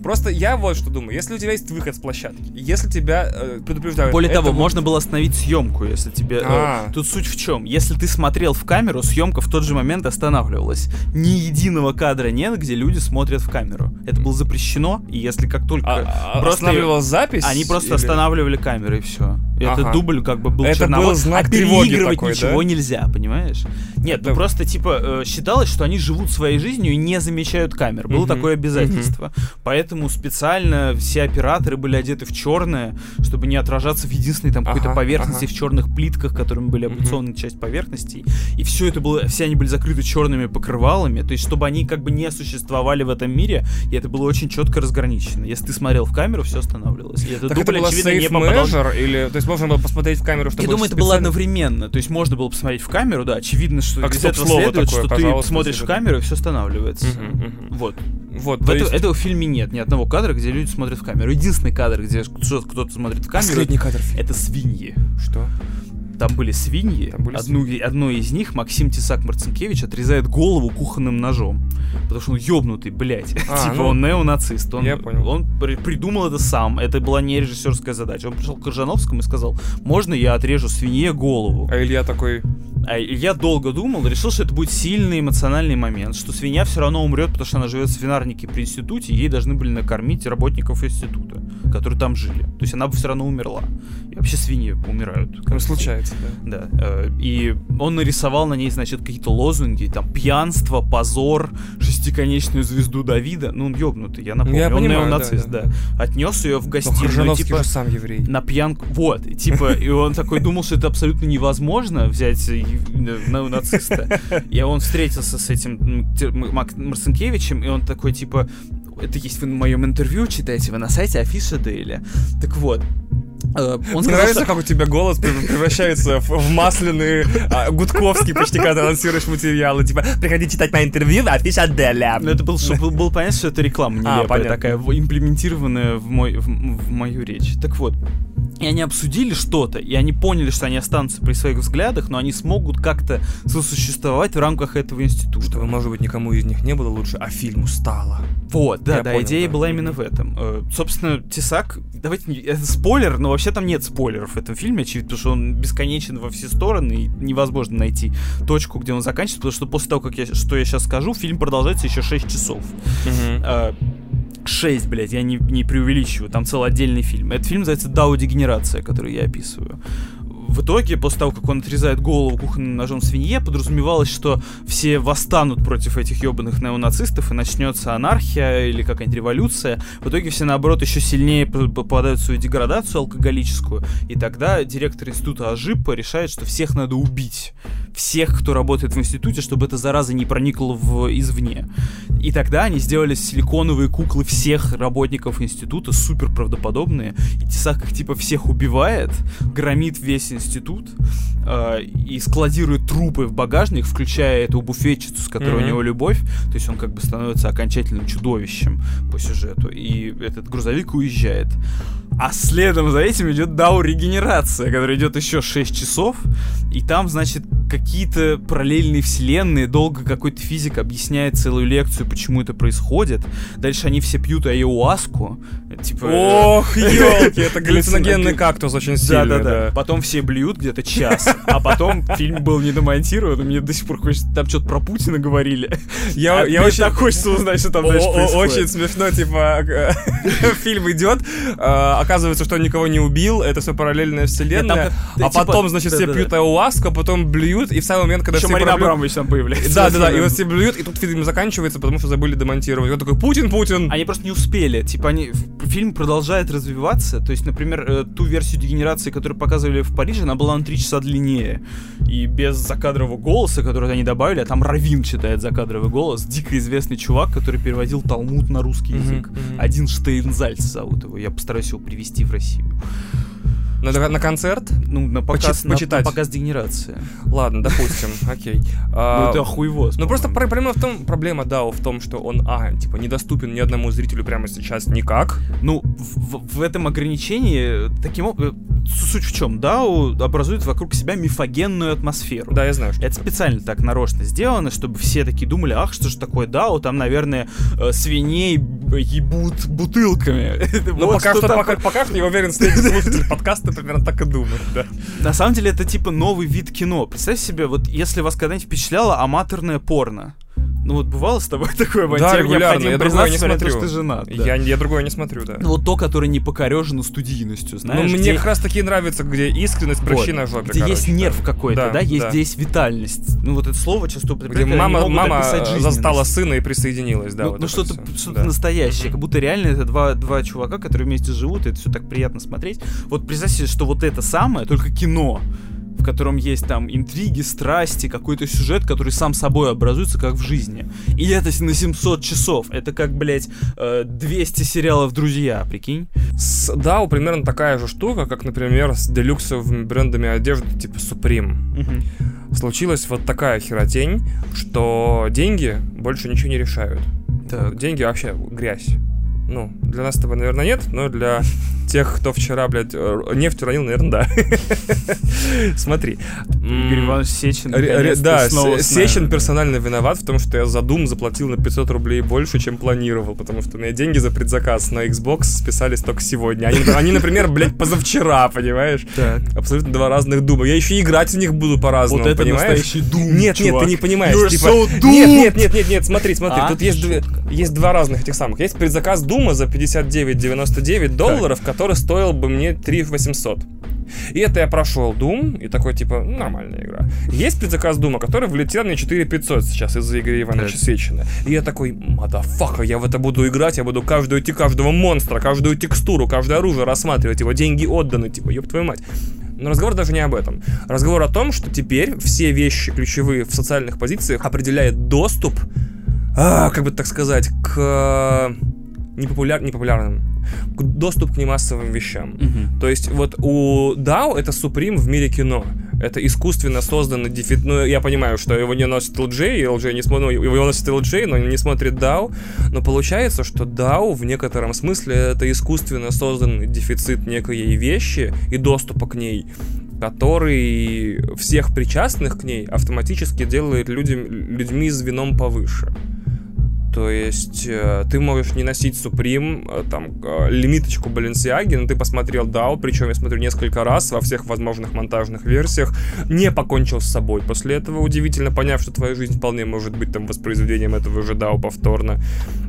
Просто я вот что думаю. Если у тебя есть выход с площадки, если тебя э, предупреждают...
Более того, будет... можно было остановить съемку, если тебе... Э, тут суть в чем? Если ты смотрел в камеру, съемка в тот же момент останавливалась. Ни единого кадра нет, где люди смотрят в камеру. Это было запрещено, и если как только...
А, просто останавливалась запись?
Они просто или... останавливали камеру, и все. Ага. Это дубль как бы был
Это
черновой.
был знак
а
переигрывать такой,
ничего
да?
нельзя, понимаешь? Нет, ну просто типа э, считалось, что они живут своей жизнью и не замечают камер. Было такое обязательство. Поэтому специально все операторы были одеты в черное, чтобы не отражаться в единственной там какой-то ага, поверхности ага. в черных плитках, которыми были облицованы mm часть поверхностей. И все это было, все они были закрыты черными покрывалами, то есть чтобы они как бы не существовали в этом мире, и это было очень четко разграничено. Если ты смотрел в камеру, все останавливалось. И это
так
дубль,
это было
очевидно,
не попадал... или, то есть можно было посмотреть в камеру, чтобы...
Я думаю, это было одновременно. То есть можно было посмотреть в камеру, да. Очевидно, что как из этого следует, такое, что ты смотришь в камеру, и все останавливается. Угу, угу. Вот.
Вот,
в это, есть... этого в фильме нет ни одного кадра, где люди смотрят в камеру. Единственный кадр, где кто-то смотрит в камеру,
Последний кадр
это свиньи.
Что?
Там были свиньи. Там были Одну, свиньи. Одной из них Максим Тесак Марцинкевич отрезает голову кухонным ножом. Потому что он ёбнутый, блядь. А, <laughs> типа ну, он неонацист. Он,
я понял.
он при, придумал это сам. Это была не режиссерская задача. Он пришел к Коржановскому и сказал, можно я отрежу свинье голову?
А Илья такой...
А я долго думал, решил, что это будет сильный эмоциональный момент, что свинья все равно умрет, потому что она живет в свинарнике при институте, и ей должны были накормить работников института, которые там жили. То есть она бы все равно умерла. И вообще свиньи умирают.
Ну, случается,
да. Да. Э, и он нарисовал на ней, значит, какие-то лозунги, там, пьянство, позор, шестиконечную звезду Давида. Ну, он ёбнутый, я напомню. Я он понимаю, неонацист, да, да. да. Отнес ее в гостиную.
Но
типа,
же сам еврей.
На пьянку. Вот, типа, и он такой думал, что это абсолютно невозможно взять на нациста. И он встретился с этим Марцинкевичем, и он такой, типа, это есть в моем интервью, читайте вы на сайте Афиша Дейли. Так вот,
Он Мне нравится, что... как у тебя голос превращается в, в масляный а, гудковский почти, когда ты анонсируешь материалы. Типа, приходи читать на интервью, а афиша Аделя.
Ну, это был, чтобы был понятно, что это реклама а, нелепая, а, такая, имплементированная в, мой, в, в мою речь. Так вот, и они обсудили что-то, и они поняли, что они останутся при своих взглядах, но они смогут как-то сосуществовать в рамках этого института.
Чтобы, может быть, никому из них не было лучше, а фильму стало.
Вот, да, Я да, понял, идея да. была именно в этом. Э, собственно, Тесак, давайте, это спойлер, но вообще там нет спойлеров в этом фильме, очевидно, потому что он бесконечен во все стороны, и невозможно найти точку, где он заканчивается, потому что после того, как я, что я сейчас скажу, фильм продолжается еще 6 часов. Угу. 6, блядь, я не, не преувеличиваю, там целый отдельный фильм. Этот фильм называется «Дау-дегенерация», который я описываю в итоге, после того, как он отрезает голову кухонным ножом свинье, подразумевалось, что все восстанут против этих ебаных неонацистов, и начнется анархия или какая-нибудь революция. В итоге все, наоборот, еще сильнее попадают в свою деградацию алкоголическую, и тогда директор института Ажипа решает, что всех надо убить. Всех, кто работает в институте, чтобы эта зараза не проникла в, извне. И тогда они сделали силиконовые куклы всех работников института, супер правдоподобные, и Тесак их типа всех убивает, громит весь институт э, и складирует трупы в багажник, включая эту буфетчицу, с которой mm-hmm. у него любовь. То есть он как бы становится окончательным чудовищем по сюжету. И этот грузовик уезжает. А следом за этим идет Дау Регенерация, которая идет еще 6 часов. И там, значит, какие-то параллельные вселенные. Долго какой-то физик объясняет целую лекцию, почему это происходит. Дальше они все пьют айуаску.
Типа... Ох, елки, это галлюциногенный кактус очень сильный. Да-да-да.
Потом все блюют где-то час. А потом фильм был не домонтирован, и мне до сих пор хочется... Там что-то про Путина говорили.
Я, а я очень... так хочется узнать, что там дальше происходит. Очень смешно, типа, <laughs> фильм идет, а, оказывается, что он никого не убил, это все параллельная вселенная, а типа, потом, значит, все пьют ayahuasca, потом блюют, и в самый момент, когда
все Марина Абрамович там появляется.
Да, да, да, и вот все блюют, и тут фильм заканчивается, потому что забыли демонтировать. Он такой, Путин, Путин!
Они просто не успели, типа, они... Фильм продолжает развиваться, то есть, например, э, ту версию дегенерации, которую показывали в Париже, она была на 3 часа длиннее, и без закадрового голоса, который они добавили, а там Равин читает закадровый голос, дико известный чувак, который переводил Талмуд на русский язык. Один Штейнзальц зовут его, я постараюсь его привести в Россию.
На, на концерт?
Ну, на показ, Почи- на, почитать. на показ дегенерации.
Ладно, допустим, <laughs> окей.
Ну, а, это хуево.
Ну, просто проблема в том, проблема, да, в том, что он, а, типа, недоступен ни одному зрителю прямо сейчас никак.
Ну, в, в этом ограничении, таким образом, э, суть в чем? DAO образует вокруг себя мифогенную атмосферу.
Да, я знаю.
Что это специально так нарочно сделано, чтобы все такие думали, ах, что же такое DAO, там, наверное, э, свиней ебут бутылками. <laughs>
Ну, пока что, пока, пока что, я уверен, <laughs> слушатель подкаста примерно так и думают, да.
На самом деле это типа новый вид кино. Представь себе, вот если вас когда-нибудь впечатляло аматорное порно. Ну вот бывало с тобой <laughs> такое,
Вань? Да, регулярно. Я другое не смотрю.
что ты женат.
Да. Я, я другое не смотрю, да.
Ну вот то, которое не покорежено студийностью, знаешь.
Ну мне как раз таки нравится, где искренность, вот, прощи на жопе,
Где
короче,
есть нерв да. какой-то, да, да? Есть, да. здесь витальность. Ну вот это слово часто
Где мама, мама застала сына и присоединилась, да.
Ну, вот ну что-то что да. настоящее, как будто реально это два, два чувака, которые вместе живут, и это все так приятно смотреть. Вот представь себе, что вот это самое, только кино в котором есть там интриги, страсти, какой-то сюжет, который сам собой образуется, как в жизни. И это на 700 часов. Это как, блядь, 200 э, сериалов «Друзья», прикинь?
С DAO примерно такая же штука, как, например, с делюксовыми брендами одежды типа Supreme. Угу. Случилась вот такая херотень, что деньги больше ничего не решают. Так. Деньги вообще грязь. Ну, для нас с тобой, наверное, нет, но для <laughs> тех, кто вчера, блядь, э, нефть уронил, наверное, да. <laughs> Смотри.
Игорь Иванович Сечин,
Да, Сечин персонально виноват в том, что я за Doom заплатил на 500 рублей больше, чем планировал, потому что меня деньги за предзаказ на Xbox списались только сегодня. Они, например, блядь, позавчера, понимаешь? Абсолютно два разных Дума. Я еще играть в них буду по-разному,
вот
понимаешь?
настоящий Doom,
Нет, нет, ты не понимаешь.
You're
типа,
so
нет, нет, нет, нет, нет, смотри, смотри, а? тут есть, есть два разных этих самых. Есть предзаказ Дума за 59,99 долларов, так. который стоил бы мне 3 800. И это я прошел Doom, и такой, типа, нормальная игра. Есть предзаказ Дума, который влетел мне 4 500 сейчас из-за игры Ивана Сечина. И я такой, мадафака, я в это буду играть, я буду каждую идти каждого монстра, каждую текстуру, каждое оружие рассматривать, его деньги отданы, типа, ёб твою мать. Но разговор даже не об этом. Разговор о том, что теперь все вещи ключевые в социальных позициях определяет доступ, а, как бы так сказать, к непопуляр... непопулярным доступ к немассовым вещам.
Мгм.
То есть вот у DAO это Supreme в мире кино. Это искусственно созданный дефит. Ну, я понимаю, что его не носит LJ, и LJ не смотрит, ну, его носит LJ, но не смотрит DAO. Но получается, что DAO в некотором смысле это искусственно созданный дефицит некой вещи и доступа к ней, который всех причастных к ней автоматически делает людям, людьми звеном повыше. То есть э, ты можешь не носить Supreme, э, там, э, лимиточку Balenciaga, но ты посмотрел DAO, причем я смотрю несколько раз во всех возможных монтажных версиях, не покончил с собой. После этого удивительно поняв, что твоя жизнь вполне может быть там воспроизведением этого же DAO повторно.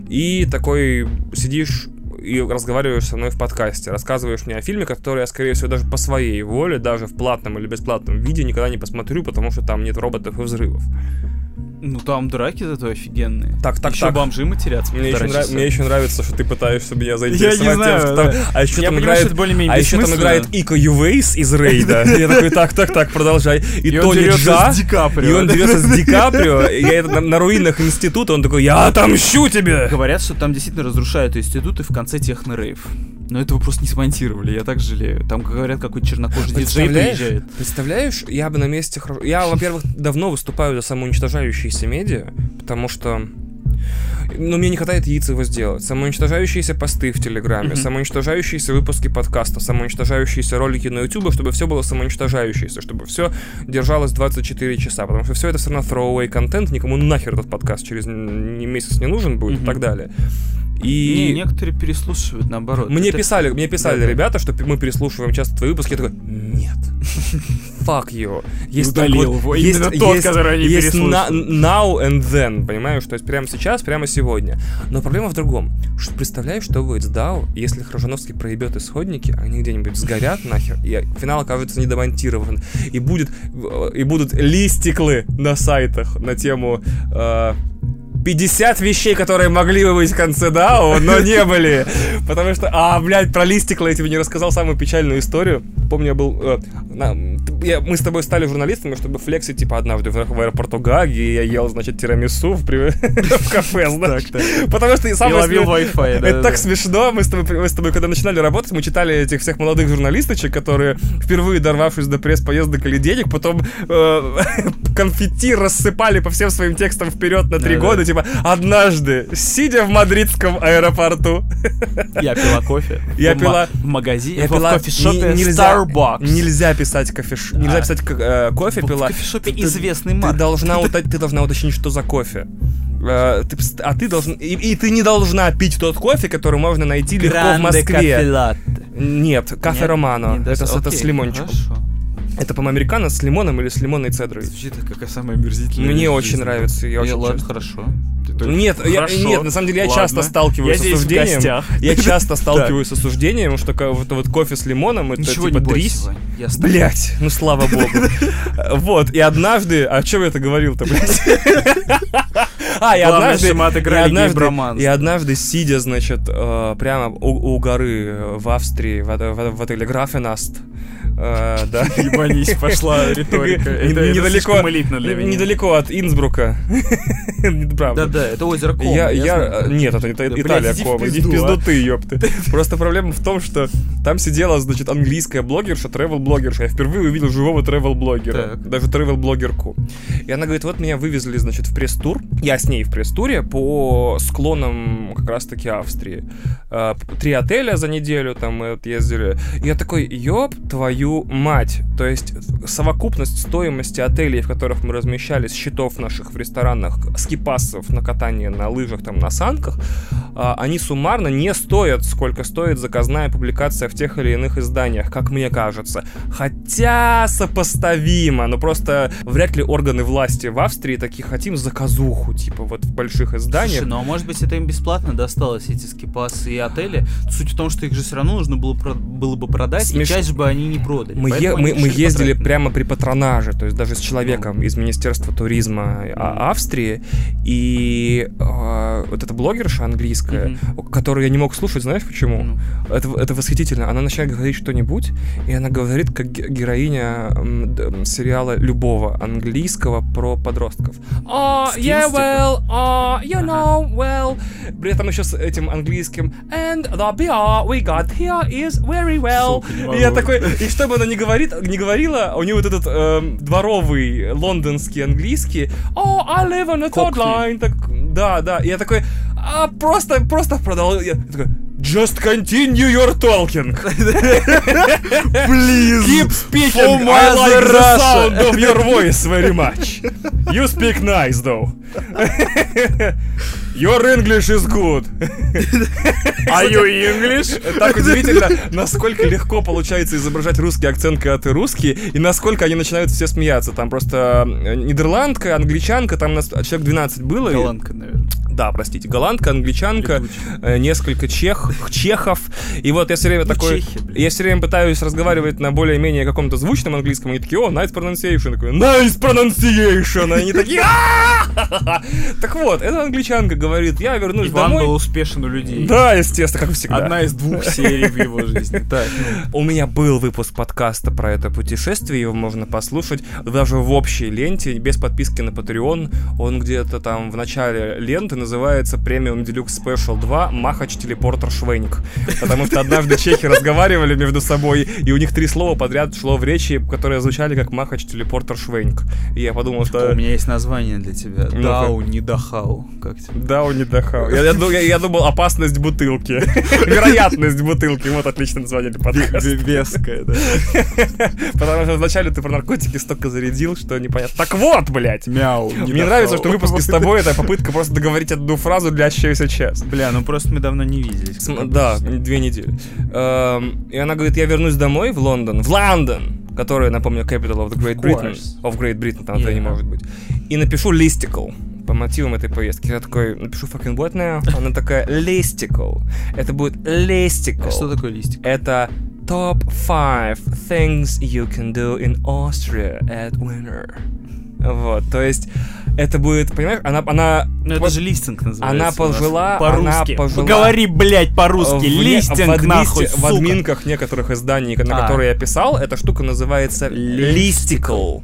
И такой сидишь и разговариваешь со мной в подкасте, рассказываешь мне о фильме, который я, скорее всего, даже по своей воле, даже в платном или бесплатном виде никогда не посмотрю, потому что там нет роботов и взрывов.
Ну там драки зато офигенные.
Так, так,
Еще
так.
бомжи матерятся.
Мне еще, нрав- мне еще нравится, что ты пытаешься меня
Я
заинтересовать
не
тем,
знаю,
что
да.
там... А еще
Я
там
понимаю,
играет...
что более-менее
А еще там играет Ика Ювейс из Рейда. <laughs> Я такой, так, так, так, продолжай. И
И он
Тони Джа.
с Ди Каприо.
И он дерется с Ди <laughs> Каприо. Я это на, на руинах института, он такой, я отомщу тебе!
Говорят, что там действительно разрушают институты в конце техно-рейв. Но этого просто не смонтировали, я так жалею. Там, говорят, какой чернокожий диджей приезжает.
Представляешь, я бы на месте... Я, во-первых, давно выступаю за самоуничтожающиеся медиа, потому что... Ну, мне не хватает яиц его сделать. Самоуничтожающиеся посты в Телеграме,
Мгм.
самоуничтожающиеся выпуски подкаста, самоуничтожающиеся ролики на Ютубе, чтобы все было самоуничтожающееся, чтобы все держалось 24 часа, потому что все это все равно throwaway контент, никому нахер этот подкаст через месяц не нужен будет и
Мгм.
так далее.
Не,
И
некоторые переслушивают, наоборот.
мне
Это-
писали, мне писали
Да-да.
ребята, что мы переслушиваем часто твои выпуски, я такой, нет, <laughs> fuck you. Есть
удалил
вот-
его,
есть-
именно тот,
есть-
который они
есть на- now and then, понимаешь, то есть прямо сейчас, прямо сегодня. Но проблема в другом, что представляешь, что будет с DAO, если Хрожановский проебет исходники, они где-нибудь сгорят нахер, и финал окажется недомонтирован, и будет, э, и будут листиклы на сайтах на тему э, 50 вещей, которые могли бы быть в конце DAO, но не <laughs> были. Потому что, а, блядь, про листиклы я тебе не рассказал самую печальную историю. Помню, я был... э, на- я- мы с тобой стали журналистами, чтобы флексить, типа, однажды в, в аэропорту Гаги, и я ел, значит, тирамису в, при- <laughs> в кафе, знаешь.
Так, так.
Потому что
И
самое
ловил
смеш-
Wi-Fi,
это
да-да-да.
так смешно. Мы с, тобой, мы с тобой, когда начинали работать, мы читали этих всех молодых журналисточек, которые, впервые дорвавшись до пресс-поездок или денег, потом э, <laughs> конфетти рассыпали по всем своим текстам вперед на три года. Типа, однажды, сидя в мадридском аэропорту,
Я пила кофе.
Я
в
пила-
В магазине,
я
в
пила...
кофешопе
не- нельзя,
Starbucks.
Нельзя писать кофе... Нельзя писать э, кофе
В
пила.
кофешопе
Ты-
известный
Ты
марк.
должна, ута- ты должна уточнить, что за кофе. Э, ты а ты должна... И, и ты не должна пить тот кофе, который можно найти легко в
Гранде
Москве.
кафе-латте.
Нет, кафе
Нет?
Романо.
Не,
Это,
да,
это
окей,
с лимончиком.
хорошо.
Это, по-моему, американо с лимоном или с лимонной цедрой.
Звучит как какая самая омерзительная
Мне очень
жизни.
нравится, я
Э,
очень
ладно, хорошо. Ты только-
Нет, я,
Хорошо.
нет, на самом деле я
Ладно.
часто сталкиваюсь
Я
с осуждением. Я <laughs> часто сталкиваюсь с осуждением, что вот, вот кофе с лимоном это
Ничего
типа
я тобой.
Блять, ну слава богу. <laughs> Вот, и однажды... А что я это говорил-то, блядь? <laughs> А, и однажды... и однажды-. И однажды, сидя, значит, э, прямо у у горы э, в Австрии, в в в отеле Графенаст, э, да,
Ебанись, пошла риторика. Это- это
недалеко,
меня.
недалеко от Инсбрука. Правда.
Да-да, это озеро Кома.
Я, я,
знаю.
э, нет, это, это
Да, блядь,
Италия,
в
Кома, иди в
пизду, а.
ты, ёпты. <laughs> Просто проблема в том, что там сидела, значит, английская блогерша, travel-блогерша. Я впервые увидел живого travel-блогера,
Так.
даже travel-блогерку. И она говорит, вот меня вывезли, значит, в пресс-тур. Я с ней в пресс-туре по склонам как раз-таки Австрии. Э, Три отеля за неделю там мы ездили. И я такой, ёб твою мать. То есть совокупность стоимости отелей, в которых мы размещались, счетов наших в ресторанах, скипасов на катание на лыжах, там, на санках, а, они суммарно не стоят, сколько стоит заказная публикация в тех или иных изданиях, как мне кажется. Хотя сопоставимо, но просто вряд ли органы власти в Австрии такие хотим заказуху, типа вот в больших изданиях.
Слушай, ну а может быть это им бесплатно досталось, эти скипасы и отели? Суть в том, что их же все равно нужно было, про- было бы продать,
Смеш-
и часть бы они не продали.
Мы, е- мы, мы ездили
потратить.
прямо при патронаже, то есть даже с человеком из Министерства туризма а- Австрии, и а, вот эта блогерша английская, которую я не мог слушать, знаешь почему?
Ну.
Это, это восхитительно. Она начинает говорить что-нибудь, и она говорит, как ге- героиня сериала любого английского про подростков. Oh, yeah, well, uh, you know, well. При этом еще с этим английским. And the beer we got here is very well.
Сука,
и я такой, и что бы она ни говорит, не говорила, у нее вот этот эм, дворовый лондонский английский. Oh, I live on a third line. Так, да, да. И я такой, а, просто, просто продал. Я такой, just continue your talking.
Please!
Keep speaking. I like the
Russia.
sound of your voice very much. You speak nice, though. Your English is good. <laughs>
Are you English? <laughs>
Так удивительно, насколько легко получается изображать русский акцент, когда ты русский, и насколько они начинают все смеяться. Там просто э, нидерландка, англичанка, там нас человек 12 было. и-
Голландка, наверное.
Да, простите, голландка, англичанка,
Летучая.
э, несколько чех, чехов. И вот я все время
Ну,
такой...
чехи,
я все время пытаюсь разговаривать на более-менее каком-то звучном английском, и они такие, о, nice pronunciation. Я такой, nice pronunciation. И они такие! Так вот, эта англичанка говорит, я вернусь
Иван
домой.
был успешен у людей.
Да, естественно, как всегда.
Одна из двух серий в его жизни. <laughs> Так, ну.
У меня был выпуск подкаста про это путешествие, его можно послушать даже в общей ленте, без подписки на Patreon. Он где-то там в начале ленты называется премиум Deluxe Special 2 Махач Телепортер Швейник. Потому что однажды чехи разговаривали между собой, и у них три слова подряд шло в речи, которые звучали как Махач Телепортер Швейник. И я подумал, что...
У меня есть название для тебя. Дау, не дахау. Как тебе?
Да, он не дахал. Я, я я- я думал, опасность бутылки. <laughs> Вероятность бутылки. Вот отличное название для подкаста.
Веская, да. <laughs>
Потому что вначале ты про наркотики столько зарядил, что непонятно. Так вот, блядь!
Мяу. не
Мне нравится, что выпуски с тобой это попытка просто договорить одну фразу, длящуюся час.
Бля, ну просто мы давно не виделись.
Да, две недели. Эм, И она говорит, я вернусь домой в Лондон. В Лондон! Который, напомню, capital of the Great
Of
Britain. Of Great Britain, там это не
Yeah.
может быть. И напишу listicle по мотивам этой поездки. Я такой, напишу now? Она такая, listicle. Это будет.
А что такое листик?
Это Top 5 things you can do in Austria at winter. Вот, то есть это будет, понимаешь, она, она
Ну это же листинг называется.
она пожила-
по-русски.
она пожила-
Говори, блядь, по-русски. Листинг,
в,
нахуй,
в админках некоторых изданий, на
А.
которые я писал, эта штука называется
listicle.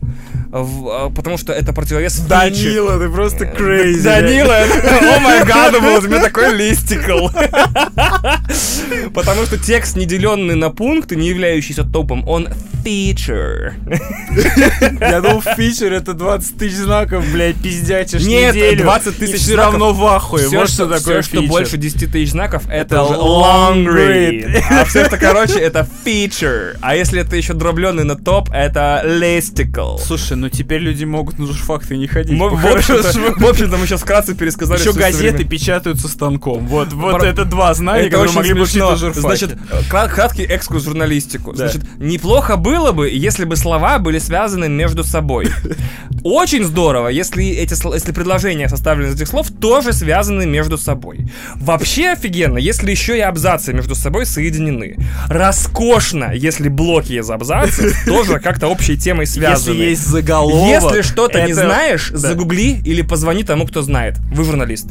В- а, потому что это противовес фичи.
Данила, ты просто
Э,
crazy.
Данила, <laughs> о май гад, был у меня такой листикл. <laughs> Потому что текст, не деленный на пункты, не являющийся топом, он feature. <laughs>
Я думал, фичер это 20 тысяч знаков, блядь, пиздячишь
Нет,
неделю.
20 тысяч
все
знаков.
равно в ахуе.
Все,
вот
что,
что такое
всё, что больше 10 тысяч знаков, это,
Это long
read. А все это, короче, это feature. А если это еще дробленый на топ, это listicle.
Слушай, ну теперь люди могут на журфакты не ходить.
Ну, в общем-то, в общем-то, мы сейчас вкратце пересказали
Еще газеты печатаются станком. Вот, вот
Пора-
это два знания,
Это
которые могли бы учить
смешно.
на журфаке.
Значит, кра- краткий экскурс в журналистику.
Да.
Значит, неплохо было бы, если бы слова были связаны между собой. <laughs> Очень здорово, если эти сл- если предложения составлены из этих слов, тоже связаны между собой. Вообще офигенно, если еще и абзацы между собой соединены. Роскошно, если блоки из абзацев <laughs> тоже как-то общей темой связаны.
Если есть заголовок...
Если что-то не
это-
знаешь,
Да.
загугли или позвони тому, кто знает. Вы журналист.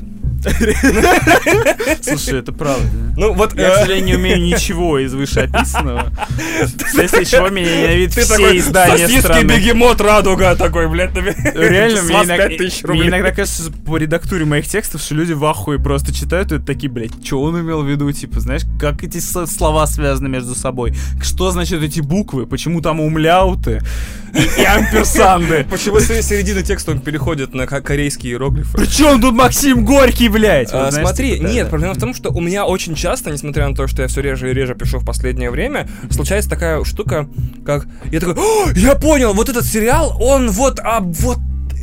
Слушай, это правда.
Ну вот,
Я, к
э,
сожалению, не умею ничего из вышеописанного. Вследствие чего меня ненавидят
Ты
все
такой
издания
сосиски
страны.
бегемот радуга такой, блядь.
Реально, мне, иногда,
5000
мне
рублей.
иногда кажется по редактуре моих текстов, что люди в ахуе просто читают и такие, блядь, что он имел в виду, типа, знаешь, как эти слова связаны между собой, что значит эти буквы, почему там умляуты и, и амперсанды.
Почему с середины текста он переходит на ко- корейские иероглифы?
Причем тут Максим Горький, блядь?
А,
знаешь,
смотри,
типа, да,
нет,
да.
проблема в том, что у меня очень часто, несмотря на то, что я все реже и реже пишу в последнее время, случается такая штука, как я такой, «О, я понял, вот этот сериал, он вот, а вот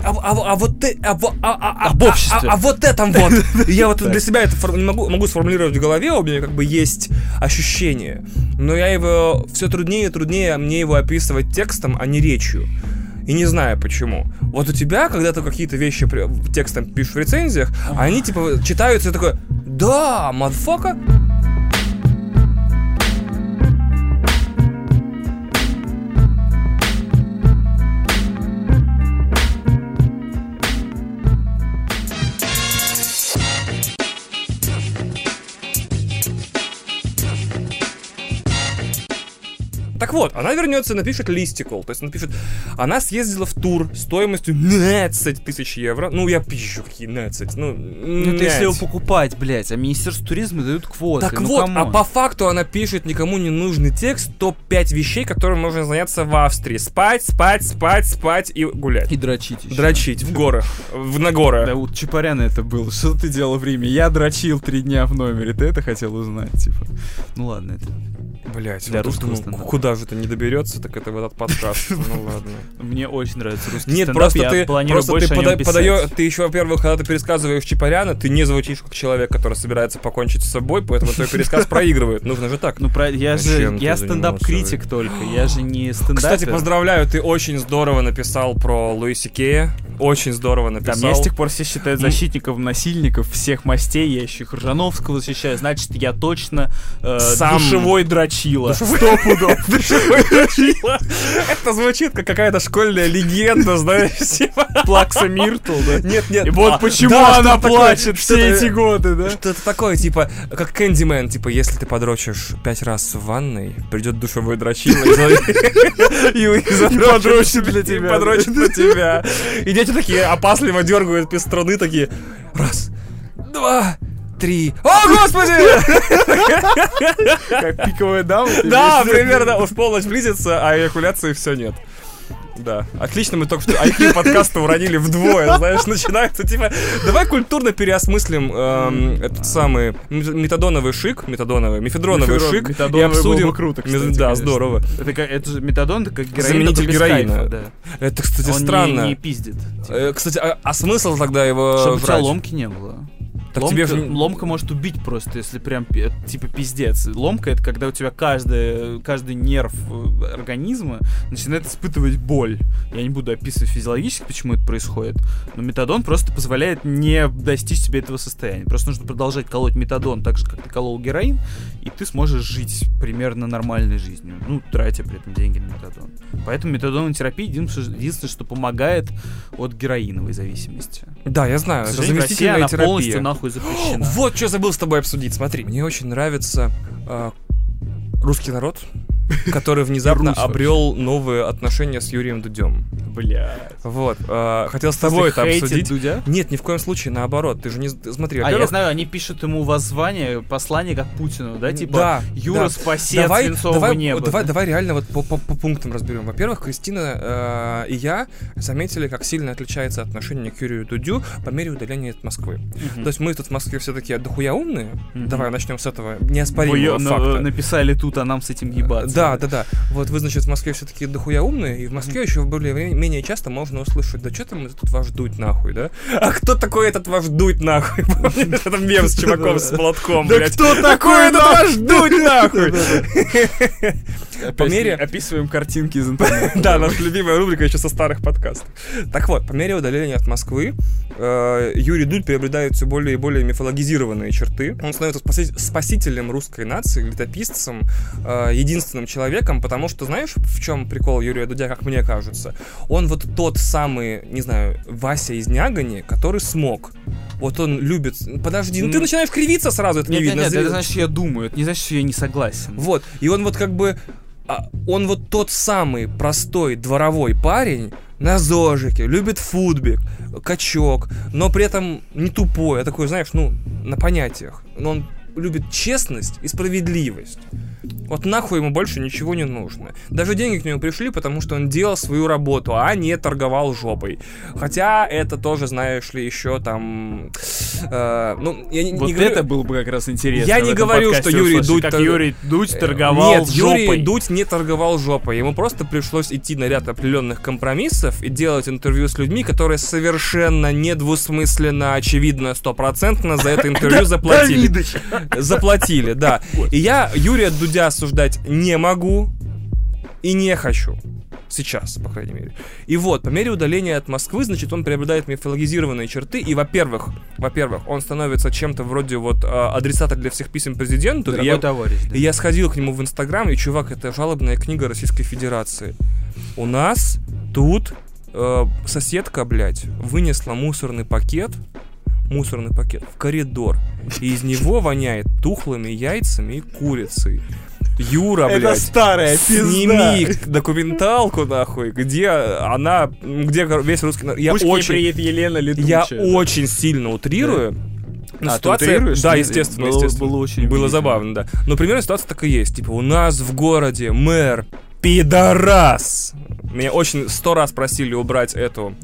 а, а- а вот ты, а, а, а- а-
Об
а-
обществе.
а- а вот этом <laughs> вот. Я вот для себя это не могу, могу сформулировать в голове, у меня как бы есть ощущение. Но я его все труднее и труднее мне его описывать текстом, а не речью. И не знаю почему. Вот у тебя, когда ты какие-то вещи текстом пишешь в рецензиях, они типа читаются и такой, да, мадфока. Так вот, она вернется и напишет listicle. То есть она пишет, она съездила в тур стоимостью 15 тысяч евро. Ну, я пищу, какие 15. Ну,
Ну, это если его покупать, блядь, а Министерство туризма дают квоты.
Так
ну,
вот, а
come on.
по факту она пишет никому не нужный текст, топ-5 вещей, которым можно заняться в Австрии. Спать, спать, спать, спать и гулять.
И дрочить еще.
Дрочить в горах, в на горы.
Да, у Чапаряна это было. Что ты делал в Риме? Я дрочил три дня в номере. Ты это хотел узнать, типа. Ну ладно, это...
Блять,
Для
вот
русского
ну,
стендапа.
куда же это не доберется, так это в этот подкаст. <laughs> Ну ладно.
Мне очень нравится русский
Нет,
стендап,
просто
я
ты,
планирую
просто
больше
ты
о нем
пода- подаё- ты еще, во-первых, когда ты пересказываешь Чапаряна, ты не звучишь как человек, который собирается покончить с собой, поэтому твой пересказ <laughs> проигрывает. Нужно же так.
Ну, про... я же, я стендап-критик только, я же не стендапер.
Кстати, поздравляю, ты очень здорово написал про Луиси Кея. Очень здорово
Да,
написал.
меня с тех пор все считают защитником насильников всех мастей, я еще и Крыжановского защищаю, значит, я точно э,
Сам-
душевой дрочила.
Сто пудов. Душевой дрочила. Это звучит как какая-то школьная легенда, знаешь, типа.
Плакса Миртл, да?
Нет, нет.
И вот
а,
почему она плачет все эти годы, да?
Что-то такое, типа, как Кэндимен, типа, если ты подрочишь пять раз в ванной, придет душевой дрочила и задрочит <laughs>
для тебя.
подрочит на тебя. И дети такие опасливо дергают без струны, такие, раз, два, три. О, господи!
Как пиковая дама.
Да, примерно, уж полночь близится, а эякуляции все нет. Да, отлично, мы только что IQ подкаста уронили вдвое, знаешь, начинается типа, давай культурно переосмыслим эм, этот самый мет- метадоновый шик, метадоновый, мефедроновый
Мефедрон,
шик, и
метадоновый был
обсудим...
бы круто, кстати,
Да,
конечно.
здорово.
Это, это же метадон, это как героин,
Заменитель героина.
кайфа, да.
Это, кстати,
Он не-
странно.
Не, пиздит.
Э, Кстати, а, а смысл тогда его
Чтобы у тебя
жрать?
ломки не было.
Так
ломка,
тебе же-
ломка может убить просто, если прям типа пиздец. Ломка это когда у тебя каждый, каждый нерв э, организма начинает испытывать боль. Я не буду описывать физиологически, почему это происходит, но метадон просто позволяет не достичь себе этого состояния. Просто нужно продолжать колоть метадон так же, как ты колол героин, и ты сможешь жить примерно нормальной жизнью, ну, тратя при этом деньги на метадон. Поэтому метадоновая терапия единственное, что помогает от героиновой зависимости.
Да, я знаю, это заместительная
она
терапия.
полностью нахуй запрещена. <gasps>
Вот что забыл с тобой обсудить. Смотри, мне очень нравится э, русский народ, <laughs> который внезапно обрел новые отношения с Юрием Дудем.
Бля.
Вот. э, хотел с тобой это обсудить.
Дудя?
Нет, ни в коем случае, наоборот. Ты же не... Смотри,
А, я знаю, они пишут ему воззвание, послание как Путину, да? Типа,
Да,
Юра,
да.
спаси
давай,
от
давай,
неба.
давай,
да?
давай реально вот по, по- по пунктам разберем. Во-первых, Кристина э, и я заметили, как сильно отличается отношение к Юрию Дудю по мере удаления от Москвы.
Мгм.
То есть мы тут в Москве все такие дохуя умные.
Мгм.
Давай начнем с этого
Вы
неоспоримого
её, ну,
факта.
написали тут, а нам с этим ебаться.
Да, да, да. Вот вы, значит, в Москве все-таки дохуя умные, и в Москве еще более менее часто можно услышать, да что там этот ваш дуть нахуй, да? А кто такой этот ваш дуть нахуй? <laughs> Помнишь, это мем с чуваком с молотком, блядь?
кто
Такой этот ваш дуть нахуй? <laughs> По мере-
Описываем картинки из интернета. <laughs>
Да, наша любимая рубрика еще со старых подкастов. Так вот, по мере удаления от Москвы э, Юрий Дудь приобретает все более и более мифологизированные черты. Он становится спаси- спасителем русской нации, летописцем, э, человеком, потому что знаешь, в чем прикол Юрия Дудя, как мне кажется? Он вот тот самый, не знаю, Вася из Нягани, который смог. Вот он любит... Подожди, ну ты начинаешь кривиться сразу, это не
Нет, нет,
видно.
нет,
Зря-
это значит, что я думаю, это не значит, что я не согласен.
вот, и он вот как бы... а, Он вот тот самый простой дворовой парень на зожике, любит футбик, качок, но при этом не тупой, а такой, знаешь, ну, на понятиях. Но он любит честность и справедливость. Вот нахуй ему больше ничего не нужно. Даже деньги к нему пришли, потому что он делал свою работу, а не торговал жопой. Хотя это тоже, знаешь ли, еще там... э, ну, я не,
Вот
не говорю-
это было бы как раз интересно.
Я не говорю, что Юрий
услышать,
Дудь
Как
тор-
Юрий Дудь
Э,
торговал
Нет,
жопой.
Юрий Дудь не торговал жопой. Ему просто пришлось идти на ряд определенных компромиссов и делать интервью с людьми, которые совершенно недвусмысленно, очевидно, стопроцентно за это <laughs> интервью заплатили. Заплатили, да. И я Юрия Дудя осуждать не могу и не хочу. Сейчас, по крайней мере. И вот, по мере удаления от Москвы, значит, он приобретает мифологизированные черты. И, во-первых, во-первых, он становится чем-то вроде вот э, адресата для всех писем президенту. И я-
товарищ. да.
и я сходил к нему в Инстаграм, и, чувак, это жалобная книга Российской Федерации. У нас тут э, соседка, блядь, вынесла мусорный пакет, мусорный пакет в коридор, и из него воняет тухлыми яйцами и курицей. Юра,
Это
блядь.
старая
Сними документалку, нахуй, где она, где весь русский народ. Я
Пусть
очень,
приедет Елена Летучая.
я очень сильно утрирую. Но
А, ты
ситуация,
утрируешь?
да, естественно,
было-
естественно.
было очень
было забавно, да. Но примерно ситуация так и есть. Типа, у нас в городе мэр пидорас. Меня очень сто раз просили убрать эту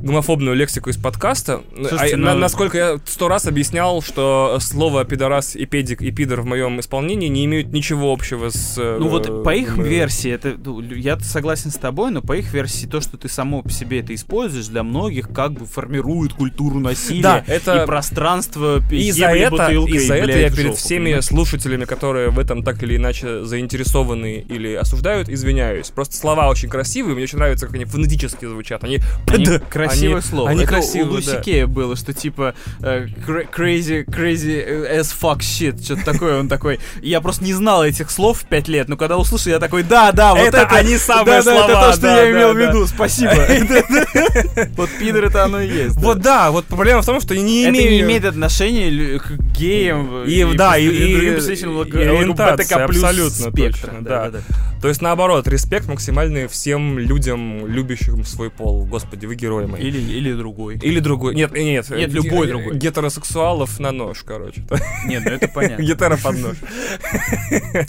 гомофобную лексику из подкаста.
Слушайте,
А, на-
ну-
насколько я сто раз объяснял, что слово пидорас и педик и пидор в моем исполнении не имеют ничего общего с... э,
Ну вот по их
э,
версии, это, ну, я согласен с тобой, но по их версии то, что ты само по себе это используешь, для многих как бы формирует культуру насилия
Да, это-
и пространство
И за это, и за это я перед
жопу,
всеми
понимаешь?
слушателями, которые в этом так или иначе заинтересованы или осуждают, извиняюсь. Просто слова очень красивые, мне очень нравится, как они фонетически звучат. Они,
Они красивое
они-
слово.
Они
это
красивые,
у Луси
да.
Было, что типа э, cra- crazy, crazy as fuck shit, что-то такое. Он такой. Я просто не знал этих слов в пять лет, но когда услышал, я такой, да, да, вот
Это
это,
они самые
да, да,
слова,
это то, что
да,
я
да,
имел в
да.
виду. Спасибо. <laughs> Вот пидор это оно и есть.
Вот да, вот проблема в том, что не
Это
имею...
не имеет отношения к геям
И, да, и, и,
другим представителям
и ориентации,
ЛГБТК плюс
абсолютно
спектра.
точно, да. То есть, наоборот, респект максимальный всем людям, любящим свой пол. Господи, вы герои мои.
Или, или другой.
Или другой. Нет, нет.
Нет,
э,
любой другой.
Гетеросексуалов на нож, короче.
Нет, ну это понятно.
Гетера под нож.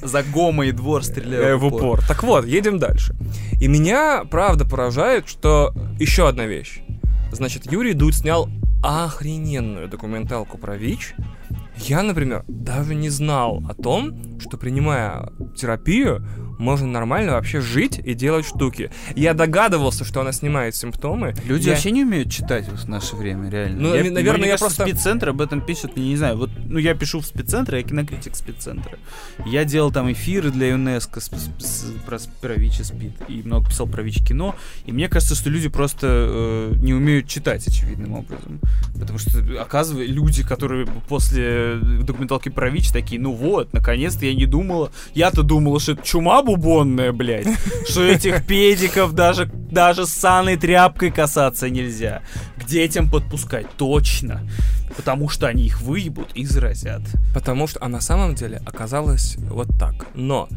За гома и двор
Э,
стреляю
в упор. Так вот, едем дальше. И меня, правда, поражает, что еще одна вещь. Значит, Юрий Дудь снял охрененную документалку про ВИЧ. Я, например, даже не знал о том, что принимая терапию, можно нормально вообще жить и делать штуки. Я догадывался, что она снимает симптомы.
Люди
Я-
вообще не умеют читать в наше время, реально.
Ну,
Я-
наверное,
мне
я
кажется,
просто-
спеццентр об этом пишет, я не знаю. Вот, ну, я пишу в спеццентр, я кинокритик спеццентра. Я делал там эфиры для ЮНЕСКО с- с- про, про ВИЧ и СПИД. И много писал про ВИЧ кино. И мне кажется, что люди просто э, не умеют читать очевидным образом. Потому что, оказывается, люди, которые после документалки про ВИЧ такие, ну вот, наконец-то я не думала. Я-то думала, что это чума бубонная, блядь. Что этих педиков даже, даже с саной тряпкой касаться нельзя. К детям подпускать, точно. Потому что они их выебут и заразят.
Потому что, а на самом деле оказалось вот так. Но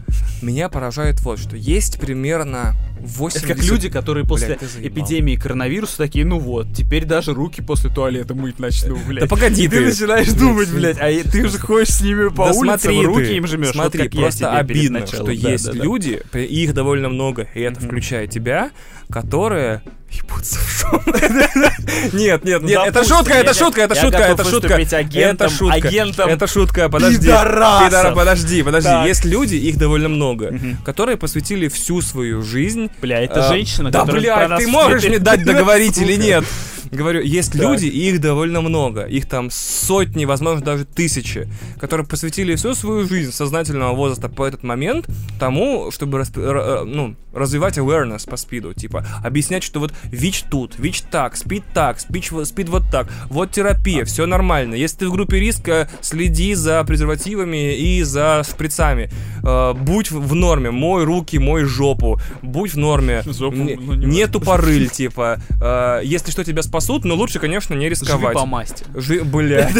меня поражает вот, что есть примерно 80...
Это как люди, которые после
Блядь,
эпидемии коронавируса такие, ну вот, теперь даже руки после туалета мыть начну, блядь.
Да погоди
ты
ты.
начинаешь думать, блядь, а ты же ходишь с ними по
Да
улице, руки им жмешь.
Смотри,
вот
просто обидно, что есть. Люди, и их довольно много, и это
Мгм.
включая тебя, которые ебутся в. <laughs> Нет, нет, нет, это шутка, это шутка, это шутка, это шутка. Это шутка. Это шутка, подожди.
пидорасов.
Подожди, подожди. Есть люди, их довольно много, которые посвятили всю свою жизнь
Бля, это
А,
женщина,
Да,
нас
ты можешь мне дать договорить <laughs> или нет? Говорю, есть
Так.
люди, и их довольно много. Их там сотни, возможно, даже тысячи, которые посвятили всю свою жизнь сознательного возраста по этот момент тому, чтобы расп- э, ну, развивать awareness по спиду. Типа, объяснять, что вот ВИЧ тут, ВИЧ так, СПИД так, СПИД, в- СПИД вот так. Вот терапия, все нормально. Если ты в группе риска, следи за презервативами и за шприцами. Э, будь в норме, мой руки, мой жопу. Будь в норме.
Жопу, ну, не
нету порыль, типа. Э, если что, тебя спасут, но лучше, конечно, не
Живи
рисковать.
по масти.
Жи... Блядь.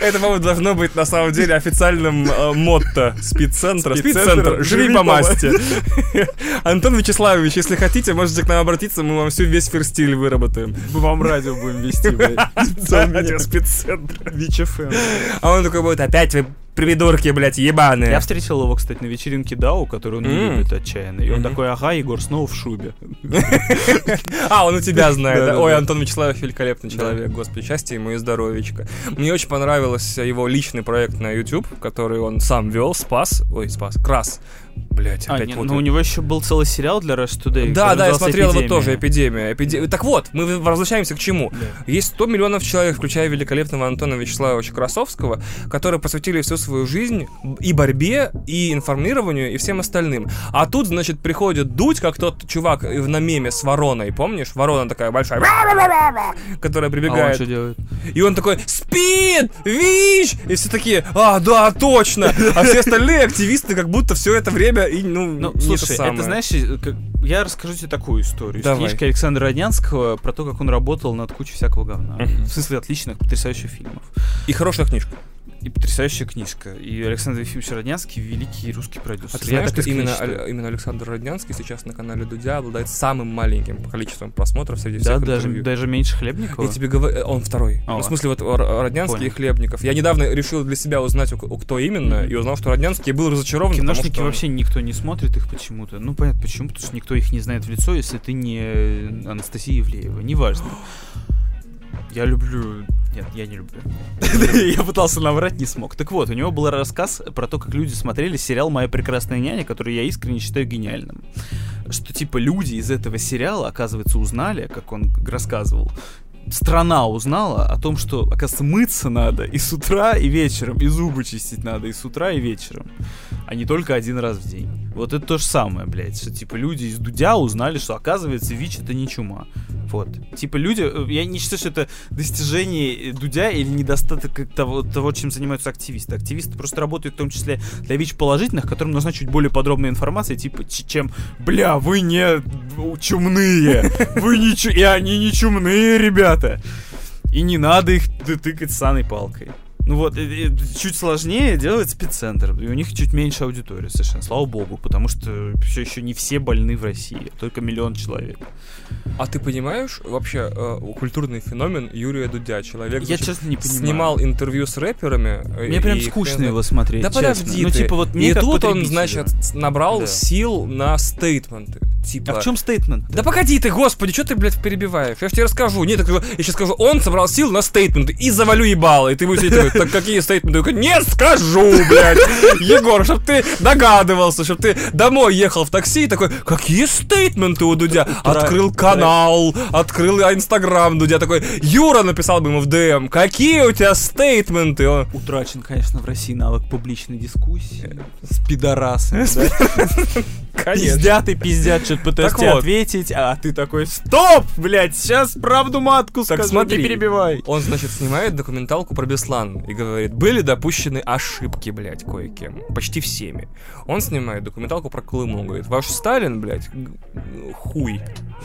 Это, по-моему, должно быть на самом деле официальным э, мотто спидцентра.
Спидцентр.
Живи
живи
по масти. Антон Вячеславович, если хотите, можете к нам обратиться, мы вам всю весь ферстиль выработаем.
Мы вам радио будем вести, блядь. <laughs>
Спидцентр.
ВИЧ-ФМ.
А он такой будет, опять вы придурки, блядь, ебаные.
Я встретил его, кстати, на вечеринке Дау, которую он не любит отчаянно. И он такой, ага, Егор, снова в шубе. <laughs>
А, он у тебя знает. Ой, Антон Вячеславович великолепный человек, господи, счастья ему и здоровечка. Мне очень понравился его личный проект на YouTube, который он сам вел, Спас, ой, Спас, Крас. Блять,
А,
опять
нет,
путаю.
ну у него еще был целый сериал для Rush Today.
Да, да, я смотрел его
«Эпидемия».
тоже, эпидемия. Эпиде- Так вот, мы возвращаемся к чему.
Да.
Есть 100 миллионов человек, включая великолепного Антона Вячеславовича Красовского, которые посвятили всю свою жизнь и борьбе, и информированию, и всем остальным. А тут, значит, приходит Дудь, как тот чувак на меме с вороной, помнишь? Ворона такая большая, <laughs> которая
А он
прибегает.
что делает?
И он такой, спид, ВИЧ! И все такие, а, да, точно! А все остальные активисты как будто все это время и, ну,
Ну,
не
слушай,
самое.
это, знаешь, э, как- я расскажу тебе такую историю.
Давай.
Из книжки Александра Роднянского про то, как он работал над кучей всякого говна.
Мгм.
В смысле, отличных, потрясающих фильмов.
И хорошая книжка.
И потрясающая книжка. И Александр Ефимович Роднянский великий русский продюсер.
А ты
Я
знаешь,
так
что именно,
считаю.
именно Александр Роднянский сейчас на канале Дудя обладает самым маленьким количеством просмотров среди
Да,
всех
даже,
интервью.
даже меньше Хлебникова.
Я тебе говорю, он второй.
А,
ну, в смысле, вот Р- Роднянский
понял.
и Хлебников. Я недавно решил для себя узнать, у, кто именно, и узнал, что Роднянский был разочарован. потому
Киношники
что
вообще никто не смотрит их почему-то. Ну, понятно, почему, потому что никто их не знает в лицо, если ты не Анастасия Ивлеева. Неважно. Я люблю... Нет, я не люблю. <laughs> Я пытался наврать, не смог. Так вот, у него был рассказ про то, как люди смотрели сериал «Моя прекрасная няня», который я искренне считаю гениальным. Что, типа, люди из этого сериала, оказывается, узнали, как он рассказывал, страна узнала о том, что, оказывается, мыться надо и с утра, и вечером, и зубы чистить надо и с утра, и вечером, а не только один раз в день. Вот это то же самое, блядь, что, типа, люди из Дудя узнали, что, оказывается, ВИЧ — это не чума. Вот. Типа, люди... э, Я не считаю, что это достижение э, Дудя или недостаток того, того, чем занимаются активисты. Активисты просто работают в том числе для ВИЧ-положительных, которым нужна чуть более подробная информация, типа, чем «Бля, вы не чумные! Вы не чу... И они не чумные, ребята!» И не надо их тыкать саной палкой. Ну вот, э, э, чуть сложнее делать спеццентр, и у них чуть меньше аудитория совершенно, слава богу, потому что все еще не все больны в России, только миллион человек.
А ты понимаешь вообще э, культурный феномен Юрия Дудя? Человек
Я
значит,
честно не понимаю.
снимал интервью с рэперами. э,
Мне прям
и
скучно
хрен
его смотреть.
Да
честно.
подожди
Ну,
ты.
типа, вот мне
И тут он, значит, набрал
Да.
сил на стейтменты. Типа...
А в чем стейтмент?
Да погоди ты, господи, что ты, блядь, перебиваешь? Я же тебе расскажу. Нет, я сейчас скажу, он собрал сил на стейтменты и завалю ебало. И ты будешь такой, так какие стейтменты? Я говорю, не скажу, блядь. <laughs> Егор, чтоб ты догадывался, чтоб ты домой ехал в такси и такой, какие стейтменты у Дудя? Открыл канал, открыл инстаграм Дудя. Такой, Юра написал бы ему в ДМ, какие у тебя стейтменты?
Утрачен, конечно, в России навык публичной дискуссии. С пидорасами, да? <laughs>
Конечно.
Пиздят и пиздят, что-то пытаются
Так
тебе
вот.
ответить, а ты такой, стоп, блядь, сейчас правду матку
Так
скажу,
смотри.
не перебивай.
Он, значит, снимает документалку про Беслан и говорит, были допущены ошибки, блядь, кое-кем. Почти всеми. Он снимает документалку про Колыму, говорит, ваш Сталин, блядь, хуй.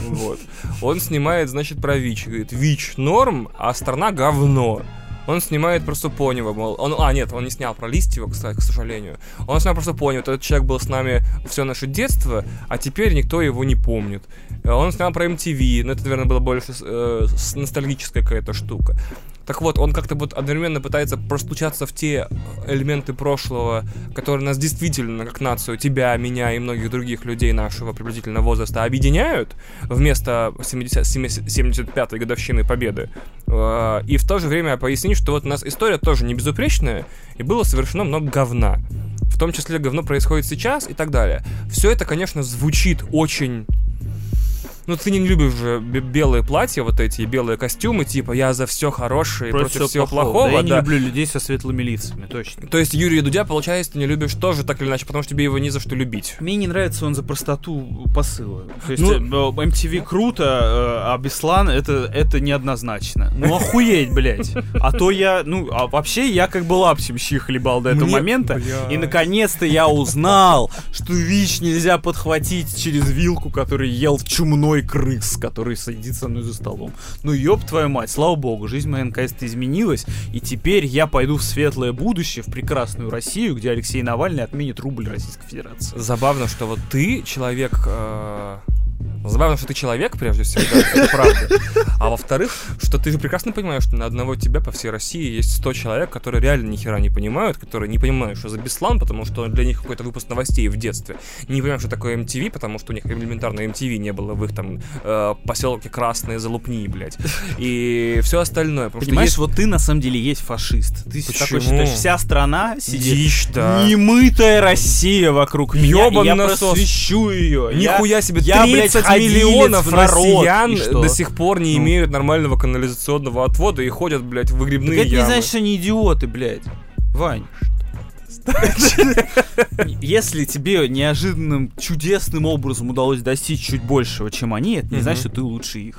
Вот. Он снимает, значит, про ВИЧ. Говорит, ВИЧ норм, а страна говно. Он снимает про Супонева, мол, он, а, нет, он не снял про Листьева, кстати, к сожалению. Он снял про Супонева, этот человек был с нами все наше детство, а теперь никто его не помнит. Э, Он снял про MTV, но это, наверное, было больше э, ностальгическая какая-то штука. Так вот, он как-то вот одновременно пытается простучаться в те элементы прошлого, которые нас действительно, как нацию, тебя, меня и многих других людей нашего приблизительного возраста объединяют вместо 70 70 75-й годовщины Победы. Э, И в то же время пояснить, что вот у нас история тоже не безупречная, и было совершено много говна. В том числе говно происходит сейчас и так далее. Все это, конечно, звучит очень ну, ты не любишь же бе- белые платья, вот эти, белые костюмы, типа, я за все хорошее, против,
всего
всего плохого,
Да, я не
да.
люблю людей со светлыми лицами, точно.
То есть Юрия Дудя, получается, ты не любишь тоже так или иначе, потому что тебе его не за что любить.
Мне не нравится он за простоту посыла. То есть
Ну-
э, MTV круто, э, а Беслан это, это неоднозначно. Ну охуеть, блядь. А то я, ну, а вообще я как бы лапсем щи хлебал до этого
Мне-
момента.
Бля.
И наконец-то я узнал, что ВИЧ нельзя подхватить через вилку, который ел чумной крыс, который сидит со мной за столом. Ну ёб твою мать, слава богу, жизнь моя наконец-то изменилась, и теперь я пойду в светлое будущее, в прекрасную Россию, где Алексей Навальный отменит рубль Российской Федерации.
Забавно, что вот ты человек... э, Забавно, что ты человек, прежде всего, да, это правда. А во-вторых, что ты же прекрасно понимаешь, что на одного тебя по всей России есть 100 человек, которые реально ни хера не понимают, которые не понимают, что за Беслан, потому что для них какой-то выпуск новостей в детстве. Не понимают, что такое MTV, потому что у них элементарно MTV не было в их там э, поселке Красные Залупни, блядь. И все остальное. что
Понимаешь,
есть
вот ты на самом деле есть фашист. Ты
Почему?
такой считаешь, вся страна сидит.
дичь, да.
Немытая Россия вокруг меня,
Ёбан
и я
насос.
просвещу ее.
Нихуя себе,
я, блядь,
30
ходилец
миллионов россиян до сих пор не
Ну.
имеют нормального канализационного отвода и ходят, блядь, в
Так
выгребные
это не
ямы.
значит, что они идиоты, блядь. Вань. Если тебе неожиданным, чудесным образом удалось достичь чуть большего, чем они, это не значит, что ты лучше их.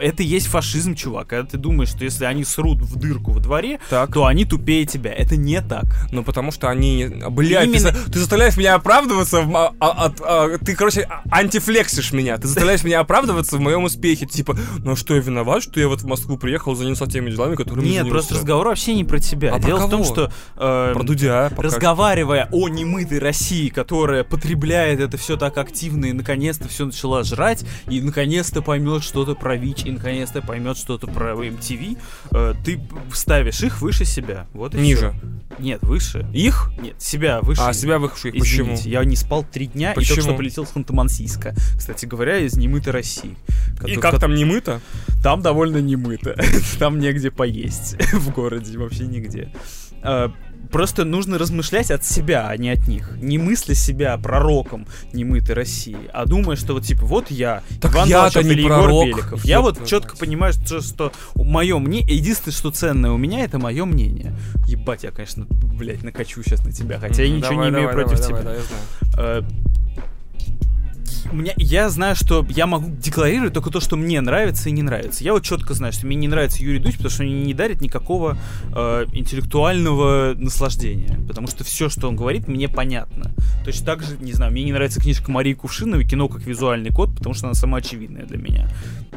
Это и есть фашизм, чувак. Когда ты думаешь, что если они срут в дырку в дворе,
Так.
то они тупее тебя. Это не так.
Ну, потому что они... Блядь, ты,
Именно-
за- ты заставляешь меня оправдываться... в а- от- а, ты, короче, а- антифлексишь меня. Ты заставляешь меня оправдываться в моем успехе. Типа, ну а что, я виноват, что я вот в Москву приехал, занялся теми делами, которыми
Нет,
занялся?
просто разговор вообще не про тебя.
А про
Дело в том, что... э,
Про Дудя пока
Разговаривая о немытой России, которая потребляет это все так активно и наконец-то все начала жрать, и наконец-то поймет что-то про ВИЧ, и наконец-то поймет что-то про MTV, э, ты ставишь их выше себя. Вот и
Ниже.
всё. Нет, выше.
Их?
Нет, себя выше.
А, себя. Почему?
Извините, я не спал три дня и
Почему?
только что полетел с Ханты-Мансийска. Кстати говоря, из немытой России.
И
Ко-
как там не мыто?
Там довольно немыто. <laughs> Там негде поесть <laughs> в городе, вообще нигде. Просто нужно размышлять от себя, а не от них. Не мысли себя пророком немытой России, а думая, что вот типа вот я,
Так
Иван Толчок
не
или Егор
пророк,
Беликов. Я вот четко понимаю, что, что мое мнение, единственное, что ценное у меня, это мое мнение. Ебать, я, конечно, блядь, накачу сейчас на тебя, хотя я ничего
давай,
не имею
давай,
против
давай,
тебя.
давай, да, я знаю.
У меня, я знаю, что я могу декларировать только то, что мне нравится и не нравится. Я вот четко знаю, что мне не нравится Юрий Дудь, потому что он не дарит никакого э, интеллектуального наслаждения. Потому что все, что он говорит, мне понятно. Точно так же, не знаю, мне не нравится книжка Марии Кувшиновой, кино как визуальный код, потому что она самоочевидная для меня.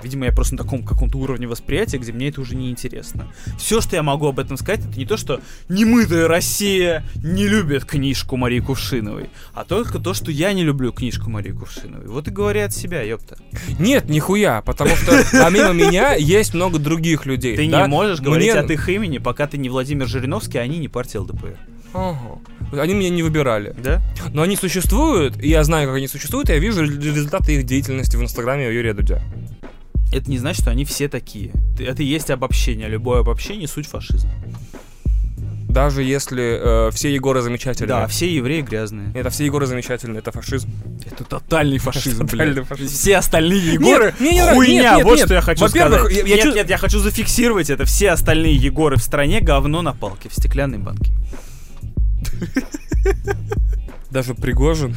Видимо, я просто на таком каком-то уровне восприятия, где мне это уже не интересно. Все, что я могу об этом сказать, это не то, что немытая Россия не любит книжку Марии Кувшиновой, а только то, что я не люблю книжку Марии Кувшиновой. Вот и говори от себя, ёпта.
Нет, нихуя, потому что помимо меня есть много других людей.
Ты
да?
не можешь говорить
Мне-
от их имени, пока ты не Владимир Жириновский, а они не партия ЛДПР.
Ага. Они меня не выбирали.
Да?
Но они существуют, и я знаю, как они существуют, и я вижу результаты их деятельности в инстаграме Юрия Дудя.
Это не значит, что они все такие. Это и есть обобщение. Любое обобщение — суть фашизм.
Даже если э, все Егоры замечательные.
Да, все евреи грязные.
Это все Егоры замечательные, это фашизм.
Это тотальный фашизм,
фашизм.
Все остальные Егоры хуйня,
нет,
вот
нет.
что я хочу сказать.
я- я
нет, нет, я хочу зафиксировать это. Все остальные Егоры в стране говно на палке в стеклянной банке.
Даже Пригожин.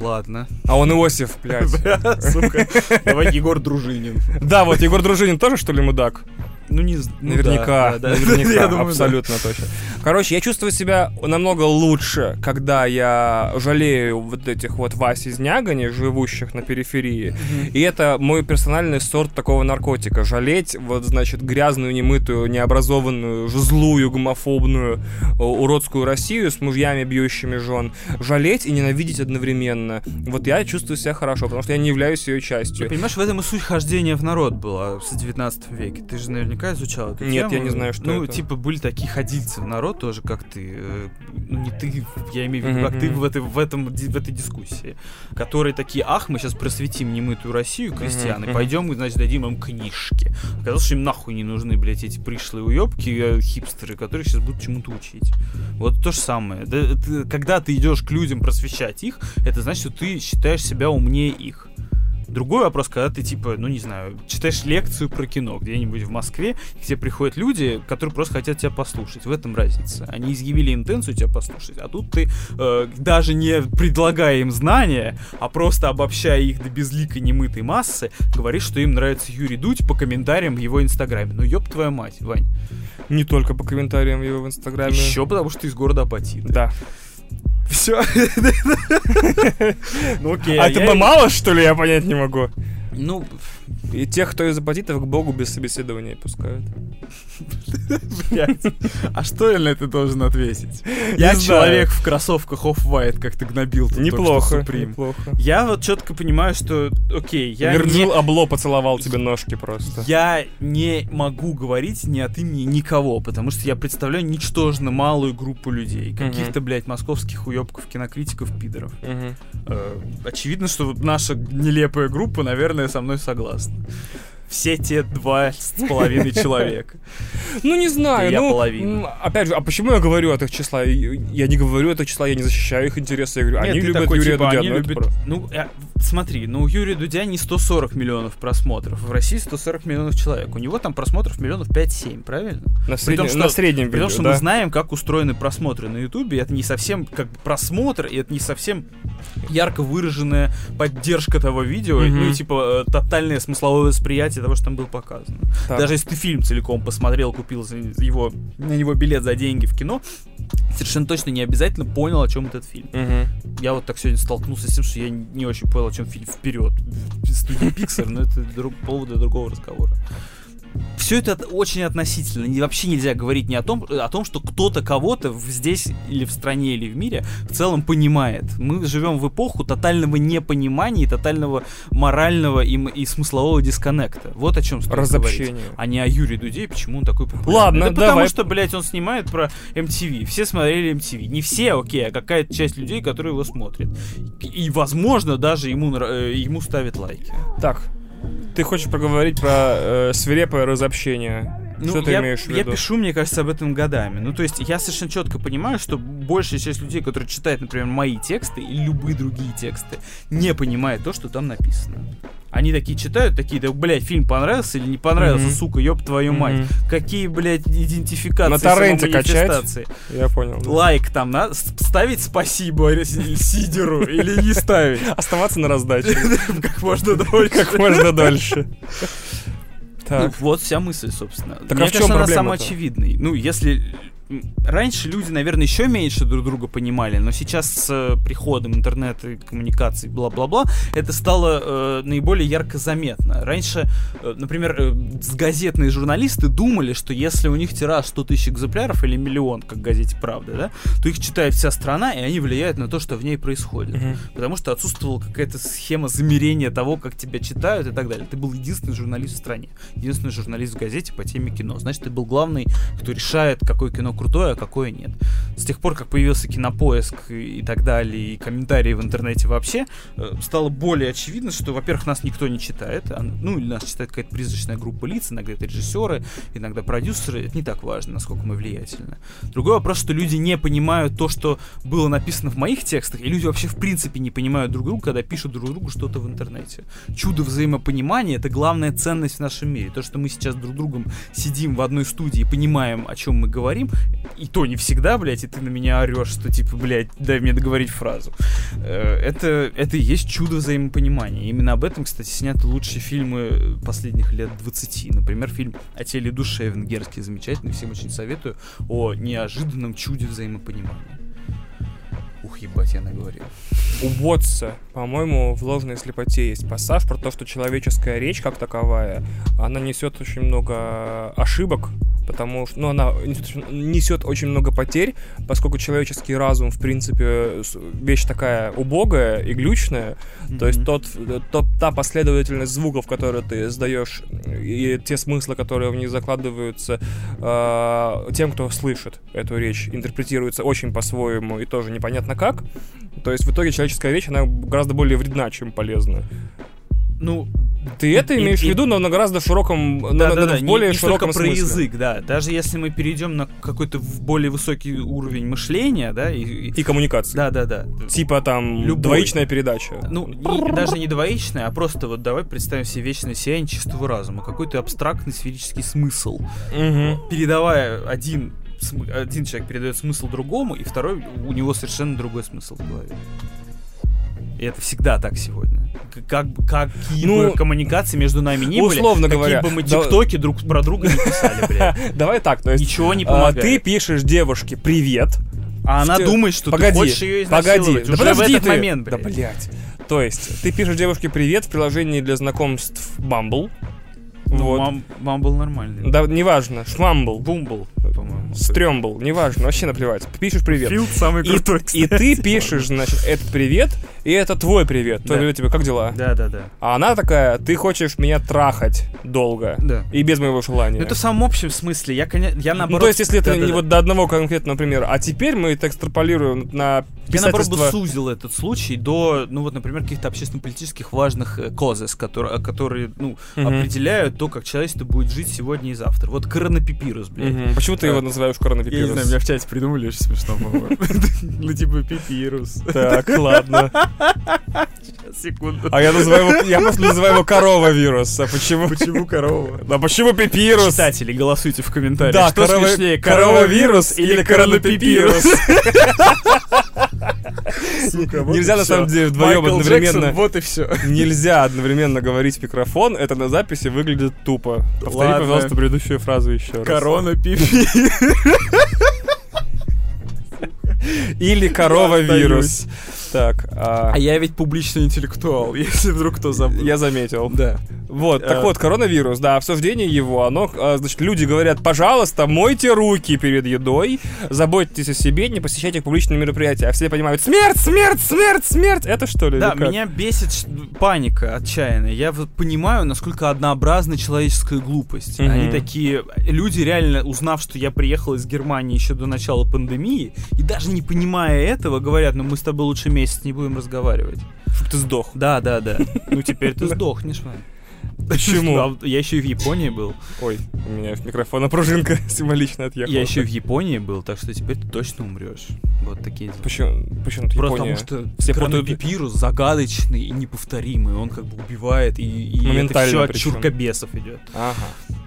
Ладно.
А он Иосиф, блядь. <laughs>
Сука. Давай Егор Дружинин.
Да, вот Егор Дружинин тоже, что ли, мудак?
Ну, не ну
Наверняка,
да, да, да. <laughs>
наверняка,
Я думаю, да.
абсолютно точно. Короче, я чувствую себя намного лучше, когда я жалею вот этих вот Вась из Нягани, живущих на периферии. И это мой персональный сорт такого наркотика. Жалеть вот, значит, грязную, немытую, необразованную, злую, гомофобную, э, уродскую Россию с мужьями, бьющими жен. Жалеть и ненавидеть одновременно. Вот я чувствую себя хорошо, потому что я не являюсь ее
Ты
частью.
понимаешь, в этом и суть хождения в народ была с 19 веке. Ты же наверняка изучал эту
Нет,
тему.
я не знаю, что
Ну,
это.
типа, были такие ходильцы в народ тоже, как ты. э, Ну, не ты, я имею в виду, как ты в этой, в, этом, в этой дискуссии. Которые такие, ах, мы сейчас просветим немытую Россию, крестьян, и пойдем, и, значит, дадим им книжки. Оказалось, что им нахуй не нужны, блядь, эти пришлые уебки, э, хипстеры, которые сейчас будут чему-то учить. Вот то же самое. Да, ты- когда ты идешь к людям просвещать их, это значит, что ты считаешь себя умнее их. Другой вопрос, когда ты, типа, ну не знаю, читаешь лекцию про кино где-нибудь в Москве, тебе приходят люди, которые просто хотят тебя послушать. В этом разница. Они изъявили интенцию тебя послушать, а тут ты, э, даже не предлагая им знания, а просто обобщая их до безликой немытой массы, говоришь, что им нравится Юрий Дудь по комментариям в его инстаграме. Ну ёб твою мать, Вань.
Не только по комментариям его в инстаграме.
Еще потому, что ты из города Апатиты.
Да.
Все. <laughs> Ну окей.
а
я-
тебе мало, что ли, я понять не могу?
Ну,
И тех, кто из апатитов, к богу без собеседования пускают.
А что я на это должен ответить? Я человек в кроссовках Off-White, как ты гнобил тут
Неплохо, неплохо.
Я вот четко понимаю, что, окей, я
Вирджил
не,
Абло поцеловал тебе ножки просто.
я не могу говорить ни от имени никого, потому что я представляю ничтожно малую группу людей. Каких-то, блядь, московских уебков, кинокритиков, пидоров. Э, очевидно, что наша нелепая группа, наверное, со мной согласна. Все те два с половиной человека.
Ну, не знаю,
Я
ну,
половина.
опять же, а почему я говорю от их числа? Я не говорю от их числа, я не защищаю их интересы, я говорю,
Нет,
они любят
такой,
Юрия
типа,
Дудя,
они
ну,
любят- Ну, я- смотри, ну у Юрия Дудя не 140 миллионов просмотров. В России 140 миллионов человек. У него там просмотров миллионов 5-7, правильно?
На,
При том,
среднем,
что-
на среднем
При том,
видео,
что
да.
мы знаем, как устроены просмотры на Ютубе, это не совсем как бы просмотр, и это не совсем ярко выраженная поддержка того видео,
Мгм.
ну и типа э, тотальное смысловое восприятие того, что там было показано.
Так.
Даже если ты фильм целиком посмотрел, купил его, на него билет за деньги в кино, совершенно точно не обязательно понял, о чем этот фильм.
Мгм.
Я вот так сегодня столкнулся с тем, что я не очень понял, чем фильм вперед. Студии Pixar, но это друг, повод для другого разговора. Все это очень относительно. И вообще нельзя говорить ни о том, о том, что кто-то кого-то здесь или в стране или в мире в целом понимает. Мы живем в эпоху тотального непонимания, и тотального морального и, и смыслового дисконнекта. Вот о чем стоит говорить.
Разобщение.
А не о Юрии Дуде, почему он такой популярный.
Ладно,
да потому
давай.
что, блядь, он снимает про MTV. Все смотрели MTV. Не все, окей, а какая-то часть людей, которые его смотрят. И, возможно, даже ему, э, ему ставят лайки.
Так, ты хочешь проговорить про э, свирепое разобщение? Что ты
Ну, я,
имеешь в
я
виду?
пишу, мне кажется, об этом годами. Ну, то есть, я совершенно четко понимаю, что большая часть людей, которые читают, например, мои тексты и любые другие тексты, не понимает то, что там написано. Они такие читают, такие, да, блядь, фильм понравился или не понравился,
Мгм.
сука, ёб твою мать.
Мгм.
Какие, блядь, идентификации,
На торренте
самоманифестации.
Я понял. да.
Лайк там, надо ставить спасибо Си- Сидеру или не ставить?
Оставаться на раздаче. <laughs>
Как можно дольше.
Как можно дольше. <laughs>
Ну,
Так.
вот вся мысль, собственно.
Так а
Мне
в чем
кажется, она самоочевидной. Ну, если... Раньше люди, наверное, еще меньше друг друга понимали, но сейчас с э, приходом интернета и коммуникаций, бла-бла-бла, это стало э, наиболее ярко заметно. Раньше, э, например, э, газетные журналисты думали, что если у них тираж 100 тысяч экземпляров или миллион, как в газете «Правда», да, то их читает вся страна, и они влияют на то, что в ней происходит.
Мгм.
Потому что отсутствовала какая-то схема замерения того, как тебя читают и так далее. Ты был единственный журналист в стране, единственный журналист в газете по теме кино. Значит, ты был главный, кто решает, какое кино крутое, а какое нет. С тех пор, как появился кинопоиск и, так далее, и комментарии в интернете вообще, э, стало более очевидно, что, во-первых, нас никто не читает, а, ну, или нас читает какая-то призрачная группа лиц, иногда это режиссеры, иногда продюсеры, это не так важно, насколько мы влиятельны. Другой вопрос, что люди не понимают то, что было написано в моих текстах, и люди вообще в принципе не понимают друг друга, когда пишут друг другу что-то в интернете. Чудо взаимопонимания — это главная ценность в нашем мире. То, что мы сейчас друг другом сидим в одной студии и понимаем, о чем мы говорим, и то не всегда, блядь, и ты на меня орешь, что типа, блядь, дай мне договорить фразу. Э, Это, это и есть чудо взаимопонимания. Именно об этом, кстати, сняты лучшие фильмы последних лет 20. Например, фильм «О теле и душе» венгерский, замечательный, всем очень советую, о неожиданном чуде взаимопонимания. Ух, ебать, я наговорил.
У Ботса, по-моему, в ложной слепоте есть пассаж про то, что человеческая речь как таковая, она несет очень много ошибок, потому что, ну, она несет очень, несет очень много потерь, поскольку человеческий разум, в принципе, вещь такая убогая и глючная, то есть тот, тот, та последовательность звуков, которые ты издаешь, и те смыслы, которые в них закладываются э, тем, кто слышит эту речь, интерпретируется очень по-своему и тоже непонятно как. То есть в итоге человеческая речь, она гораздо более вредна, чем полезна.
Ну,
Ты это
и-
имеешь в
и-
виду, но на гораздо широком,
да,
на-
да,
на-
да,
в
не-
более
не, столько
широком
про
смысле.
язык, да. Даже если мы перейдем на какой-то в- более высокий уровень мышления, да, и, и-
коммуникации.
да, да, да.
Типа там
Любой.
двоичная передача.
Ну, не- даже не двоичная, а просто вот давай представим себе вечное сияние чистого разума, какой-то абстрактный сферический смысл.
Мгм.
Передавая один, один человек передает смысл другому, и второй у него совершенно другой смысл в голове. И это всегда так сегодня. Как, какие
Ну,
бы коммуникации между нами были,
условно
какие
говоря,
бы мы
да-
тиктоки друг про друга не писали, блядь. <laughs>
Давай так, то есть
Ничего не
а,
помогает.
ты пишешь девушке привет,
А она
Ты-
думает, что
погоди,
ты хочешь ее
погоди,
изнасиловать.
да
Уже
подожди
в этот
ты.
момент,
Да,
блядь.
блядь. То есть, ты пишешь девушке привет в приложении для знакомств Bumble.
Ну,
вот.
мам- Мамбл нормальный.
Да, неважно, шмамбл,
Бумбл, по-моему.
стрёмбл, неважно, вообще наплевать. Пишешь привет.
Филд самый
И,
крутой,
и ты
кстати.
пишешь, значит, этот привет, и это твой привет. Твой
Да.
привет тебе, как дела?
Да, да, да.
А она такая, ты хочешь меня трахать долго.
Да.
И без моего желания.
Ну, это в самом общем смысле. Я, я
Ну,
наоборот...
то есть, если это
Да-да-да.
не вот до одного конкретного примера, а теперь мы это экстраполируем на
Я, наоборот, бы
писательство...
сузил этот случай до, ну, вот, например, каких-то общественно-политических важных э, козес, которые, которые ну,
Мгм.
определяют то, как человечество будет жить сегодня и завтра. Вот коронапипирус, блядь.
Мгм. Почему ты его называешь уж
Я не знаю, меня в чате придумали очень смешно, по-моему. <laughs> Ну, типа, пипирус.
Так, ладно.
Секунду.
А я называю его, я просто называю его корова вирус. А почему?
Почему корова?
А почему пипирус?
Читатели, голосуйте в комментариях.
Да,
что
корова-
смешнее,
коровавирус или коронапипирус? <laughs>
Сука, вот
Нельзя на самом деле вдвоем одновременно.
Вот и все.
Нельзя одновременно говорить в микрофон, это на записи выглядит тупо. Повтори,
Ладно.
пожалуйста, предыдущую фразу еще раз.
Корона пипи. <laughs>
Или корова вирус. Так, а,
А я ведь публичный интеллектуал, <laughs> если вдруг кто забыл.
я заметил.
Да.
Вот, так
Э.
вот, коронавирус, да, обсуждение его, оно, а, значит, люди говорят, пожалуйста, мойте руки перед едой, заботьтесь о себе, не посещайте публичные мероприятия. А все понимают, смерть, смерть, смерть, смерть, это что ли?
Да, меня бесит паника отчаянная. Я вот понимаю, насколько однообразна человеческая глупость. Они такие... Люди реально, узнав, что я приехал из Германии еще до начала пандемии, и даже не понимая этого, говорят, ну мы с тобой лучше месяц не будем разговаривать.
Чтоб ты сдох.
Да, да, да. <laughs> Ну теперь ты сдохнешь, Вань. <laughs>
Почему?
Я еще и в Японии был.
Ой, у меня в микрофона пружинка <laughs> символично отъехала.
Я еще и в Японии был, так что теперь ты точно умрешь. Вот такие.
Почему, почему тут
Просто потому что
Все
пипирус загадочный и неповторимый. Он как бы убивает, и, и это все от чуркобесов идет.
Ага.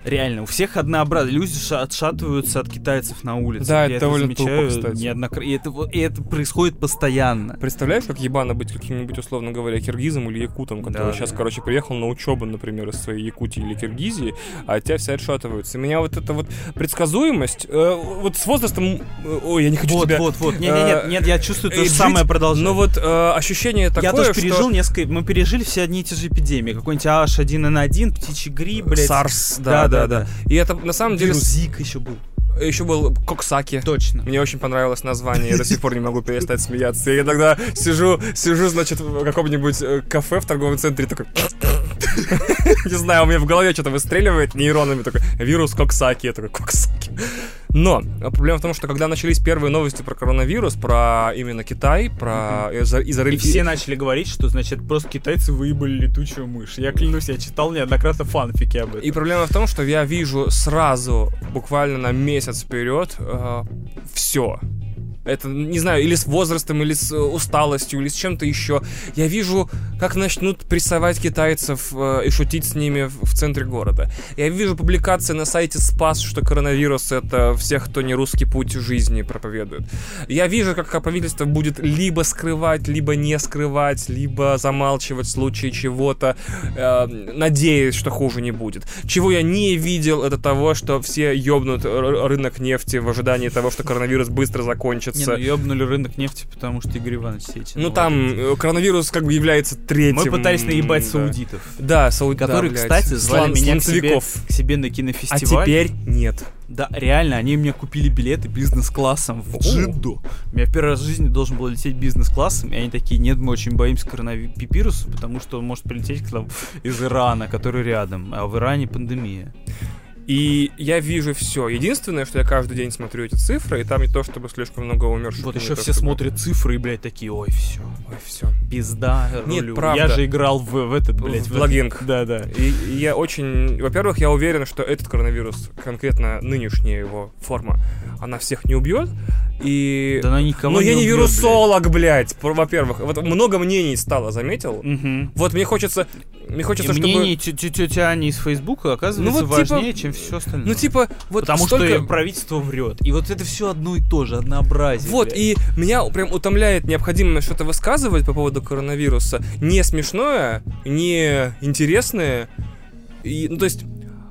Реально, у всех однообразие. Люди ша- отшатываются от китайцев на улице.
Да, это довольно
замечаю
тупо, кстати.
неоднократно. И это, и это происходит постоянно.
Представляешь, как ебано быть каким-нибудь, условно говоря, киргизом или якутом, который сейчас, короче, приехал на учебу, например, из своей Якутии или Киргизии, а от тебя все отшатываются. И меня вот эта вот предсказуемость, э, вот с возрастом, э, ой, я не хочу
вот,
тебя...
вот, вот. Нет, нет, нет, нет, я чувствую то же самое продолжение.
Но вот э, ощущение такое,
я тоже
что...
пережил несколько. Мы пережили все одни и те же эпидемии. Какой-нибудь H1N1, птичий грипп, блядь.
SARS, да, да, да. И это на самом деле...
Вирус Зик еще был.
Еще был Коксаки.
Точно.
Мне очень понравилось название, я до сих пор не могу перестать смеяться. Я тогда сижу, сижу, значит, в каком-нибудь э, кафе в торговом центре, такой... <laughs> Не знаю, у меня в голове что-то выстреливает нейронами, такой, вирус Коксаки, я такой, Коксаки. Но а проблема в том, что когда начались первые новости про коронавирус, про именно Китай, про из-за из
И все начали говорить, что, значит, просто китайцы выебали летучую мышь. Я клянусь, я читал неоднократно фанфики об этом.
И проблема в том, что я вижу сразу, буквально на месяц вперед, все. Это, не знаю, или с возрастом, или с э, усталостью, или с чем-то еще. Я вижу, как начнут прессовать китайцев э, и шутить с ними в, в центре города. Я вижу публикации на сайте Спас, что коронавирус это всех, кто не русский путь жизни проповедует. Я вижу, как правительство будет либо скрывать, либо не скрывать, либо замалчивать в случае чего-то, э, надеясь, что хуже не будет. Чего я не видел, это того, что все ёбнут рынок нефти в ожидании того, что коронавирус быстро закончится.
Не, ну ёбнули рынок нефти, потому что Игорь Иванович Сечин.
Ну там э, коронавирус как бы является третьим.
Мы пытались наебать саудитов.
Да, Сауд... да,
Которые, кстати, звали меня к себе, к себе на
А
кинофестиваль.
теперь нет.
Да, реально, они мне купили билеты бизнес-классом в. Джидду. Я в первый раз в жизни должен был лететь бизнес-классом, и они такие, нет, мы очень боимся коронавируса, потому что он может прилететь к нам из Ирана, который рядом, а в Иране пандемия.
И я вижу все. Единственное, что я каждый день смотрю эти цифры, и там не то, чтобы слишком много умерших.
Вот
и не
еще все
чтобы-
смотрят цифры и, блядь, такие, ой, все,
Ой, все.
пизда,
Нет,
рулю.
правда.
Я же играл в, в этот, блядь,
В логинг.
Да, да.
И и я очень... Во-первых, я уверен, что этот коронавирус, конкретно нынешняя его форма, она всех не убьет. И...
Да она никого
Но я не
убьет,
вирусолог, блядь. Про- Во-первых, вот много мнений стало, заметил?
блядь. Мгм.
Вот мне хочется... Мне
И
хочется, чтобы...
мнение тети Ани из Фейсбука оказывается
Ну вот типа-
важнее, чем все остальное.
Ну, типа, вот
Потому
столько...
что правительство врет. И вот это все одно и то же, однообразие.
Вот,
блядь.
и меня прям утомляет необходимость что-то высказывать по поводу коронавируса. Не смешное, не интересное. И, ну, то есть,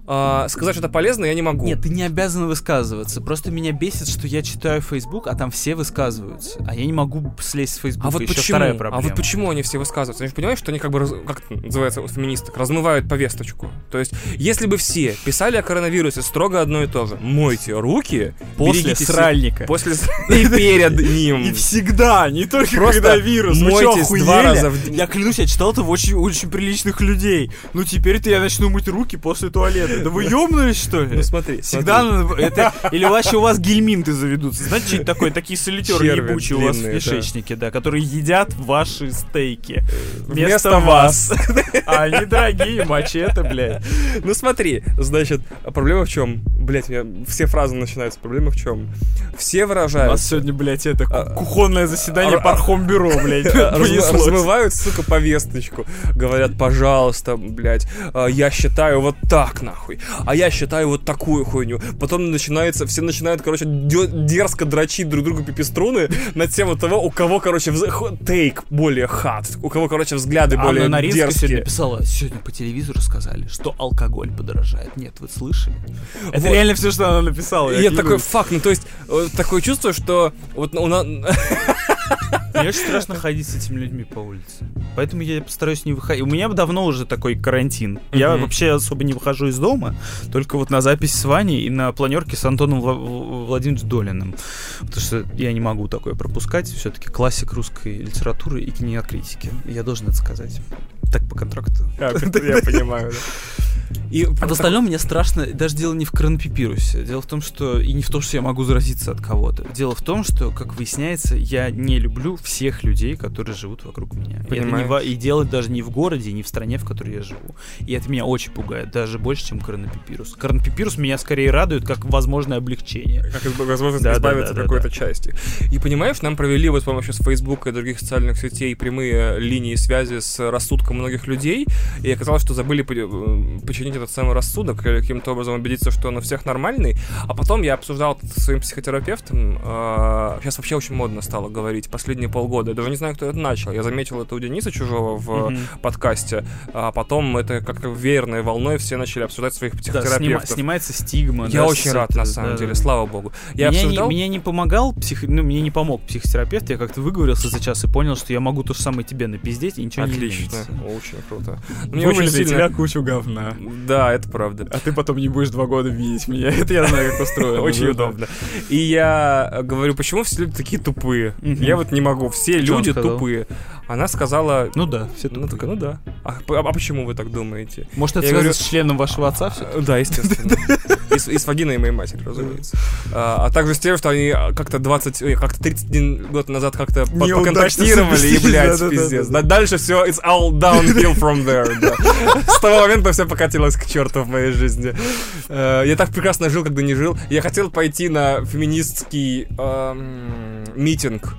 а, сказать что-то полезное я не могу.
Нет, ты не обязан высказываться. Просто меня бесит, что я читаю Facebook, а там все высказываются. А я не могу слезть с Facebook.
А вот
Еще
почему?
вторая
А
проблема.
вот почему они все высказываются? Они же понимают, что они как бы, раз- как это называется у феминисток, размывают повесточку. То есть, если бы все писали о коронавирусе строго одно и то же, мойте руки,
После сральника.
после <laughs> и перед <laughs> ним.
И всегда, не только когда вирус.
Мойтесь два раза в день.
Я клянусь, я читал это в очень, очень приличных людей. Ну теперь-то я начну мыть руки после туалета. Да вы ёбнулись, что ли?
Ну смотри,
Всегда надо... Это... <laughs> Или вообще у вас гельминты заведутся. Знаете, что это такое? Такие солитеры
Черви
ебучие у вас в
да.
кишечнике, да, которые едят ваши стейки.
Вместо вас. <laughs>
А они дорогие, мачете, блядь.
Ну смотри, значит, проблема в чем? Блять, у меня все фразы начинаются. Проблема в чем? Все
У
выражают.
нас сегодня, блядь, это
А,
ку- кухонное заседание
а,
пархомбюро, блядь, <laughs>
Разм-
понеслось.
Размывают, сука, повесточку. Говорят, пожалуйста, блядь, а, я считаю вот так, нахуй. А я считаю вот такую хуйню. Потом начинается, все начинают, короче, дерзко дрочить друг другу пипиструны на тему того, у кого, короче, тейк более хат. У кого, короче, взгляды более
Анна Наринская сегодня
дерзкие.
написала, сегодня по телевизору сказали, что алкоголь подорожает. Нет, вы слышали? Это
Вот.
реально все, что она написала.
И я такой,
клянусь.
фак, ну то есть, э, такое чувство, что вот у нас... <laughs> <laughs>
Мне очень страшно ходить с этими людьми по улице. Поэтому я постараюсь не выходить. У меня давно уже такой карантин. Я вообще особо не выхожу из дома, только вот на запись с Ваней и на планерке с Антоном Вла- Вла- Владимировичем Долиным. Потому что я не могу такое пропускать. Все-таки классик русской литературы и кинокритики. Я должен это сказать. Так по контракту. <laughs>
Я понимаю, да. И
А в остальном мне страшно, даже дело не в коронапипирусе. Дело в том, что и не в том, что я могу заразиться от кого-то. Дело в том, что, как выясняется, я не люблю всех людей, которые живут вокруг меня. И, это не во- и дело даже не в городе, не в стране, в которой я живу. И это меня очень пугает, даже больше, чем коронапипирус. Коронапипирус меня скорее радует, как возможное облегчение.
как возможность
Да,
избавиться
да,
от
да,
какой-то части. И понимаешь, нам провели вот с помощью Фейсбука и других социальных сетей прямые линии связи с рассудком многих людей, и оказалось, что забыли по- э, починить этот самый рассудок, или каким-то образом убедиться, что он у всех нормальный. А потом я обсуждал это со своим психотерапевтом. Сейчас вообще очень модно стало говорить последние полгода. Я даже не знаю, кто это начал. Я заметил это у Дениса Чужого в
Мгм.
подкасте, а потом это как-то веерной волной все начали обсуждать своих
Да,
психотерапевтов.
снима- снимается стигма.
Я
да,
очень
с
рад, на самом
да,
деле,
да.
слава богу. Я
меня,
обсуждал...
не, меня не помогал псих... ну, мне не помог психотерапевт, я как-то выговорился за час и понял, что я могу то же самое тебе напиздеть, и ничего не
Отлично, очень круто. Мне
Вывалит
очень сильно...
тебя кучу говна.
Да, это правда.
А ты потом не будешь два года видеть меня. <laughs> Это я знаю, как устроено. <laughs>
Очень
Да-да.
удобно. И я э, говорю, почему все люди такие тупые? Я вот не могу. Все люди тупые. Она сказала...
Ну да, все
Ну,
тупые.
такая, ну да. А, а почему вы так думаете?
Может, это
Я
связано
говорю,
с членом вашего отца все?
А, Да, естественно. <laughs> И с, и с вагиной моей матери, разумеется. А, а также с тем, что они как-то 20, ой, как-то 31 год назад как-то поконтактировали, и, блядь, пиздец. Да, Дальше все, it's all downhill from there. да. С того момента все покатилось к черту в моей жизни. Э, Я так прекрасно жил, когда не жил. Я хотел пойти на феминистский эм, митинг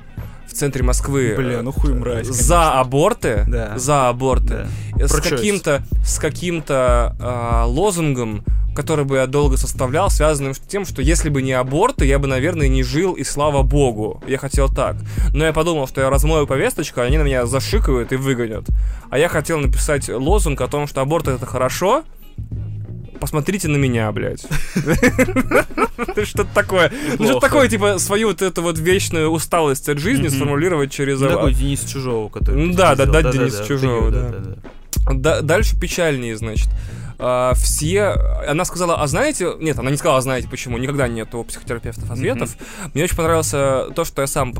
в центре Москвы.
Бля, ну хуй мразь,
За аборты.
Да.
За аборты
Да.
с каким-то с каким-то а, лозунгом, который бы я долго составлял, связанным с тем, что если бы не аборты, я бы, наверное, не жил, и слава богу. Я хотел так. Но я подумал, что я размою повесточку, они на меня зашикают и выгонят. А я хотел написать лозунг о том, что аборт это хорошо. Посмотрите на меня, блядь. <laughs> Что-то такое. Ну, что-то
Плохо.
такое, типа, свою вот эту вот вечную усталость от жизни сформулировать через...
Ну,
а,
такой Денис Чужого, который...
Ну да, да, да, Денис Чужого.
Да-
дальше печальнее, значит. А, все... Она сказала, а знаете... Нет, она не сказала, а знаете почему. Никогда нет у психотерапевтов ответов. Мне очень понравилось то, что я сам...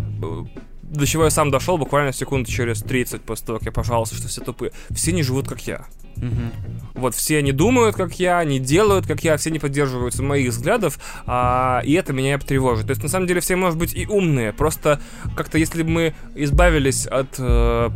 До чего я сам дошел буквально секунд через 30 после того, как я пожаловался, что все тупые. Все не живут, как я.
Мгм.
Вот, все не думают, как я, не делают, как я, все не поддерживаются моих взглядов, а, и это меня тревожит. То есть, на самом деле, все, может быть, и умные, просто как-то, если бы мы избавились от, э,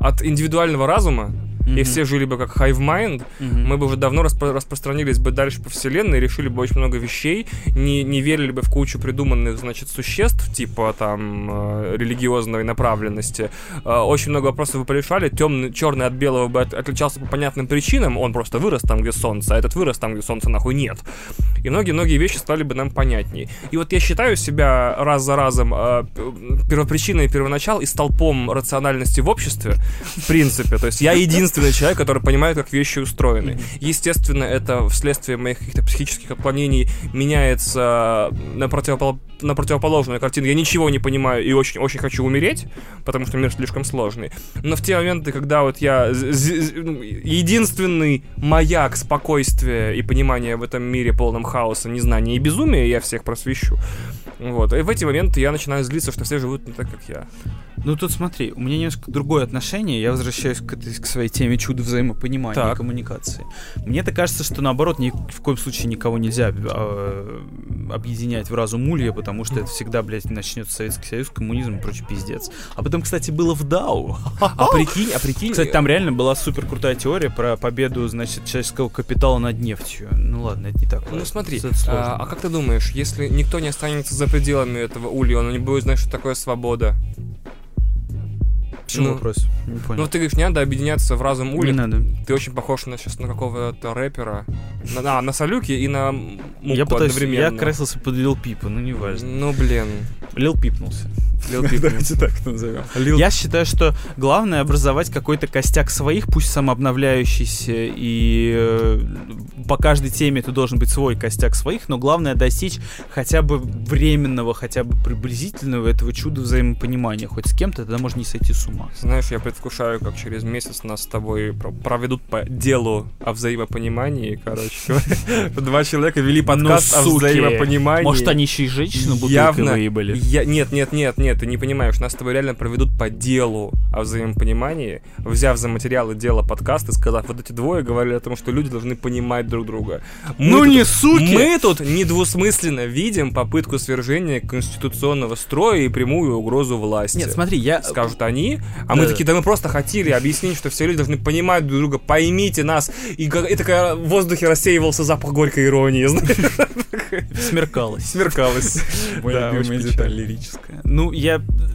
от индивидуального разума, и
Мгм.
все жили бы как hive mind,
Мгм.
мы бы уже давно распро- распространились бы дальше по вселенной, решили бы очень много вещей, не, не верили бы в кучу придуманных, значит, существ, типа там э, религиозной направленности. Э, очень много вопросов бы порешали, темный, черный от белого бы от- отличался по понятным причинам, он просто вырос там, где солнце, а этот вырос там, где солнца нахуй нет. И многие-многие вещи стали бы нам понятней. И вот я считаю себя раз за разом э, первопричиной, первоначал и столпом рациональности в обществе, в принципе. То есть я единственный <laughs> человек, который понимает, как вещи устроены. Естественно, это вследствие моих каких-то психических отклонений меняется на, противопол- на противоположную картину. Я ничего не понимаю и очень-очень хочу умереть, потому что мир слишком сложный. Но в те моменты, когда вот я ну, единственный маяк спокойствия и понимания в этом мире полном хаоса, незнания и безумия, я всех просвещу. Вот. И в эти моменты я начинаю злиться, что все живут не так, как я.
Ну тут смотри, у меня немножко другое отношение. Я возвращаюсь к, этой- к своей теме чуда взаимопонимания
Так.
и коммуникации. Мне-то кажется, что наоборот, ни в коем случае никого нельзя а, объединять в разум улья, потому что это всегда, блядь, начнется Советский Союз, коммунизм и прочий пиздец. А потом, кстати, было в Дау.
А прикинь, а прикинь...
Кстати, там реально была супер крутая теория про победу, значит, человеческого капитала над нефтью. Ну ладно, это не так.
Ну смотри,
Это
а, а как ты думаешь, если никто не останется за пределами этого улья, он не будет знать, что такое свобода?
В чем
ну,
вопрос? Не понял.
Ну ты говоришь, не надо объединяться в разум
не
улья.
надо.
Ты очень похож на сейчас на какого-то рэпера. На, а, на Салюки и на Муку
я пытаюсь,
одновременно.
я красился под Лил Пипа, ну не важно.
Ну блин.
Лил Пипнулся.
Лил Пип.
Давайте так назовем.
Лил-
Я считаю, что главное образовать какой-то костяк своих, пусть самообновляющийся, и э, по каждой теме это должен быть свой костяк своих, но главное достичь хотя бы временного, хотя бы приблизительного этого чуда взаимопонимания. Хоть с кем-то тогда можно не сойти с ума.
Знаешь, я предвкушаю, как через месяц нас с тобой про- проведут по делу о взаимопонимании, короче. <laughs> Два человека вели подкаст о
Ну,
взаимопонимании.
Может, они еще и женщину бутылкой
Явно.
выебали?
Нет, нет, нет, нет, ты не понимаешь. Нас с тобой реально проведут по делу о взаимопонимании, взяв за материалы дела подкаста сказав, вот эти двое говорили о том, что люди должны понимать друг друга. Мы
Ну
тут-
не суки!
Мы тут недвусмысленно видим попытку свержения конституционного строя и прямую угрозу власти.
Нет, смотри, я...
Скажут они, а мы
Да.
такие, да мы просто хотели объяснить, что все люди должны понимать друг друга, поймите нас. И, как- и такая в воздухе рассеивался запах горькой иронии, знаешь,
Смеркалось.
смеркалось. Да, очень печально.
лирическая. Ну, я,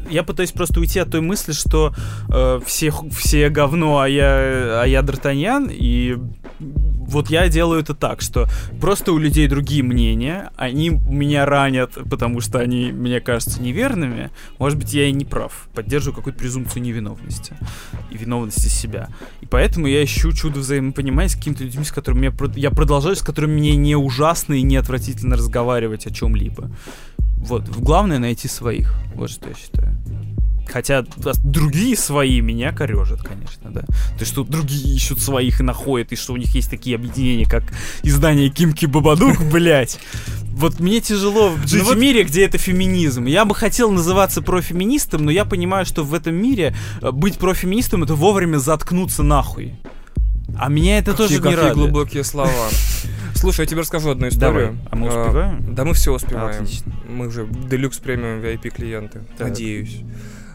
я пытаюсь просто уйти от той мысли, что э, все, все говно, а я, а я Д'Артаньян, и вот я делаю это так, что просто у людей другие мнения, они меня ранят, потому что они, мне кажутся, неверными. Может быть, я и не прав. Поддерживаю какую-то презумпцию невиновности и виновности себя. И поэтому я ищу чудо взаимопонимания с какими-то людьми, с которыми я, я продолжаю, с которыми мне не ужасно и не отвратительно разговаривать о чем-либо. Вот, главное найти своих. Вот что я считаю. Хотя другие свои меня корежат, конечно, да. То есть, что другие ищут своих и находят, и что у них есть такие объединения, как издание Кимки Бабадук, <laughs> блять. Вот мне тяжело жить
Ну вот-
в мире, где это феминизм. Я бы хотел называться профеминистом, но я понимаю, что в этом мире э, быть профеминистом это вовремя заткнуться нахуй. А меня это тоже
Какие,
не
какие
радует.
глубокие слова. <laughs> Слушай, я тебе расскажу одну историю.
Давай. А мы
Э,
успеваем?
Да мы все успеваем.
Отлично.
Мы же делюкс премиум VIP клиенты.
Так.
Надеюсь.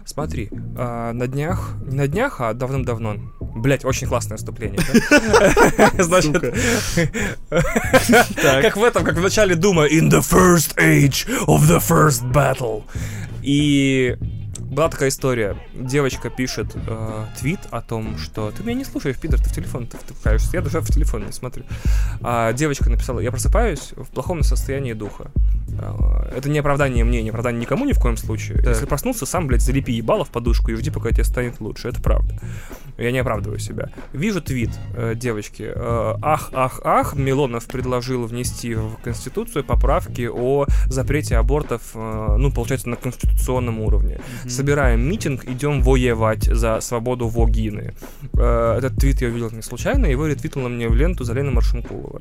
Смотри, а, на днях, не на днях, а давным-давно. Блять, очень классное вступление. <laughs> Значит, <laughs> как в этом, как в начале Дума, in the first age of the first battle. И была такая история. Девочка пишет э, твит о том, что ты меня не слушаешь, Питер, ты в телефон ты втыкаешься. Я даже в телефон не смотрю. А девочка написала, я просыпаюсь в плохом состоянии духа. Э, Это не оправдание мне, не оправдание никому ни в коем случае.
Так.
Если проснулся, сам, блядь, залепи ебало в подушку и жди, пока тебе станет лучше. Это правда. Я не оправдываю себя. Вижу твит э, девочки. э, ах, ах, ах, Милонов предложил внести в Конституцию поправки о запрете абортов, э, ну, получается, на конституционном уровне. Собираем митинг, идем воевать за свободу вогины. Э, этот твит я увидел не случайно, его ретвитнула мне в ленту Залена Маршинкулова.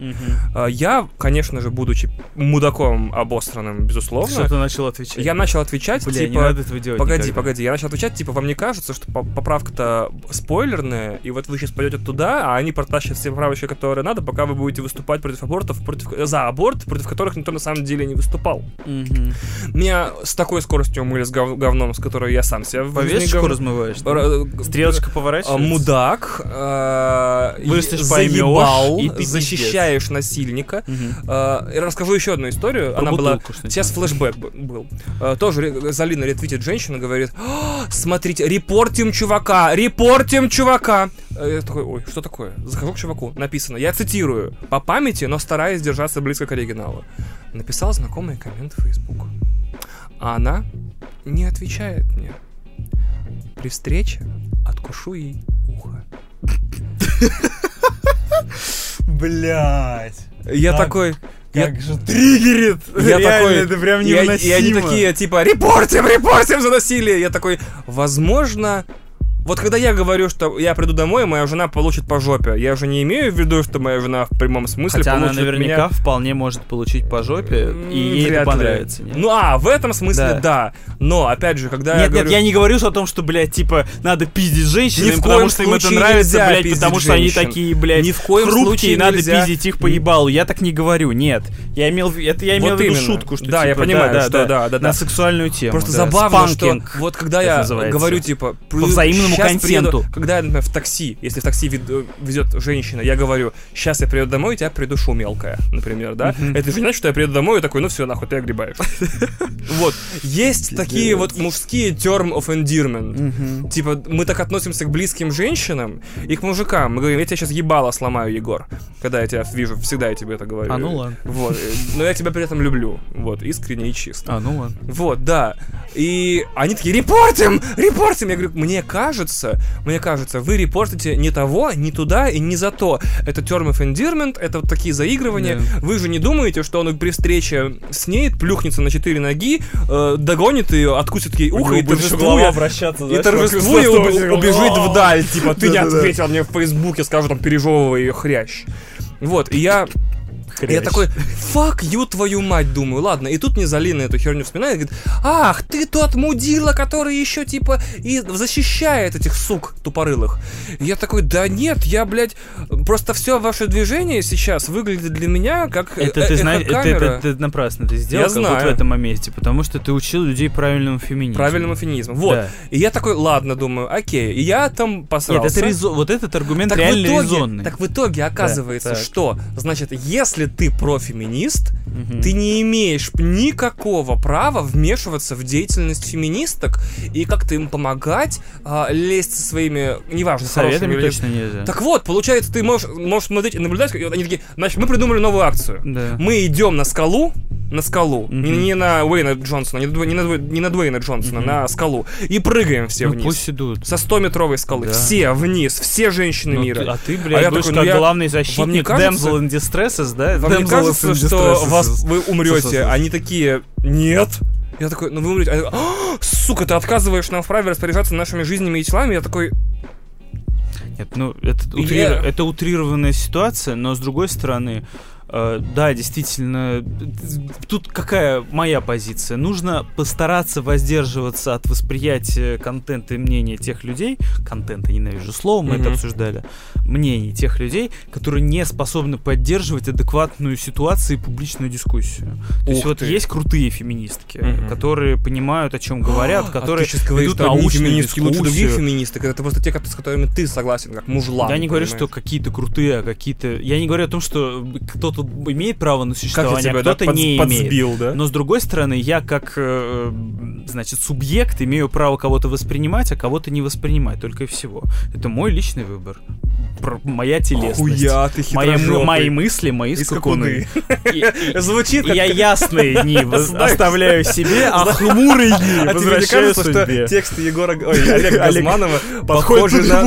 Э, я, конечно же, будучи мудаком обостранным, безусловно,
Что ты начал отвечать?
я начал отвечать,
Бля, не
типа...
надо этого делать
Погоди,
никогда.
погоди, я начал отвечать, типа, вам не кажется, что по- поправка-то спойлерная, и вот вы сейчас пойдете туда, а они протащат все поправочки, которые надо, пока вы будете выступать против абортов, против, за аборт, против которых никто на самом деле не выступал.
Мгм.
Меня с такой скоростью умыли с гов- говном, с которой я сам жизни
Повесточку размываешь? да?
Р-
Стрелочка поворачивается?
Мудак, а,
Вырастешь,
заебал,
и
защищаешь насильника. Я расскажу еще одну историю.
Про
Она была
бутылку
Сейчас флешбэк был. Э, Тоже Залина ретвитит женщина, говорит, «А, смотрите, репортим чувака, репортим чувака. Э, Я такой, ой, что такое? Захожу к чуваку, написано, я цитирую, по памяти, но стараясь держаться близко к оригиналу. Написал знакомый коммент в Facebook. А она не отвечает мне. При встрече откушу ей ухо.
Блять.
Я такой... я-
Как же триггерит! <laughs>
Я
Реально,
такой,
это прям
и,
невыносимо.
и они такие, типа, репортим, репортим за насилие. Я такой, возможно, Вот когда я говорю, что я приду домой, моя жена получит по жопе, я же не имею в виду, что моя жена в прямом смысле
Хотя она
получит
наверняка
меня...
вполне может получить по жопе, и ей
вряд
это понравится. нет?
Ну, а, в этом смысле
Да.
да. Но, опять же, когда я
Нет,
говорю...
нет, я не говорю о том, что, блядь, типа, надо пиздить женщин, потому что им это нравится, блядь, потому что они такие, блядь,
Ни в коем
хрупкие, и надо
нельзя.
пиздить их по ебалу. Я так не говорю, нет. Я имел, в- это я имел
Вот
в виду
именно.
шутку, что
Да, я
типа,
понимаю,
да,
что
да,
да, да,
на сексуальную тему.
Просто забавно, что вот когда я говорю, типа,
По взаимному
«Щас
консенту».
приеду», когда я, например, в такси, если в такси везет женщина, я говорю, сейчас я приеду домой, и тебя придушу мелкая, например, да?
Мгм.
Это же не значит, что я приеду домой и такой, ну все, нахуй, ты огребаешь. <laughs> Вот. Есть такие вот мужские term of endearment. Типа, мы так относимся к близким женщинам и к мужикам. Мы говорим, я тебя сейчас ебало сломаю, Егор. Когда я тебя вижу, всегда я тебе это говорю.
А, ну ладно.
Вот. Но я тебя при этом люблю. Вот, искренне и чисто.
А, ну ладно.
Вот, да. И они такие, репортим! Репортим! Я говорю, мне кажется, мне кажется, вы репортите не того, не туда и не за то. Это term of endearment, это вот такие заигрывания.
Да.
Вы же не думаете, что он при встрече с ней плюхнется на четыре ноги, э, догонит ее, откусит ей ухо и торжествуя,
вращаться,
и торжествуя уб- убежит вдаль. Типа, ты не ответил мне в Фейсбуке, скажу там, пережевывая ее хрящ. Вот, и я я такой, фак ю твою мать, думаю, ладно. И тут мне Залина эту херню вспоминает и говорит, ах, ты тот мудила, который еще типа и защищает этих сук тупорылых. И я такой, да нет, я, блядь, просто все ваше движение сейчас выглядит для меня как э-
Это
э-
ты знаешь, это, это ты напрасно ты сделал
Я
как вот
знаю.
в этом моменте, потому что ты учил людей правильному феминизму.
правильному феминизму. Вот.
Да.
И я такой, ладно, думаю, окей. И я там посрался.
Нет, это резо... вот этот аргумент
Так
реально
итоге,
резонный.
так в итоге оказывается,
так.
что, значит, если ты профеминист,
Мгм.
ты не имеешь никакого права вмешиваться в деятельность феминисток и как-то им помогать, а, лезть со своими, неважно,
Советами
хорошими или-
точно нельзя.
Так вот, получается, ты можешь, можешь смотреть и наблюдать, и они такие, значит, мы придумали новую акцию.
Да.
Мы идем на скалу, на скалу, не,
Мгм.
не на Уэйна Джонсона, не, на не, на, не на Дуэйна Джонсона,
Мгм.
на скалу, и прыгаем все
ну,
вниз.
пусть идут.
Со 100-метровой скалы.
Да.
Все вниз, все женщины
Ну,
мира.
ты- а ты,
А
блядь,
я
будешь
такой, ну
как
я-
главный
не
защитник Damsel in Distresses, да?
Вам не кажется, что вас, вы умрете? Они такие, нет. Я такой, ну вы умрете. Они «А, сука, ты отказываешь нам в праве распоряжаться нашими жизнями и телами? Я такой,
Нет, ну, это,
Я-
утрир- это утрированная ситуация, но с другой стороны, да, действительно, тут какая моя позиция? Нужно постараться воздерживаться от восприятия контента и мнения тех людей, контента, ненавижу слово, мы это
Мгм.
обсуждали, мнений тех людей, которые не способны поддерживать адекватную ситуацию и публичную дискуссию. То есть
Ух
вот
ты.
есть крутые феминистки,
Мгм.
которые понимают, о чем говорят,
а
которые
ты сейчас
ведут научную
феминистки лучше других
дискуссию.
феминисток. Это просто те, с которыми ты согласен, как мужлан.
Я не говорю,
понимаешь?
что какие-то крутые, а какие-то... Я не говорю о том, что кто-то имеет право на существование,
тебя
а
да,
кто-то
под-
не имеет.
подсбил, да?
Но с другой стороны, я как, э, значит, субъект имею право кого-то воспринимать, а кого-то не воспринимать, только и всего. Это мой личный выбор. Про- моя телесность.
Хуя ты хитрожопый.
мои мысли, мои <laughs>
И
скакуны.
Звучит как...
я ясные дни <laughs> оставляю себе, а хмурые дни возвращаю судьбе.
что тексты Егора... Ой, Олега <laughs>
Олег
Газманова похожи на,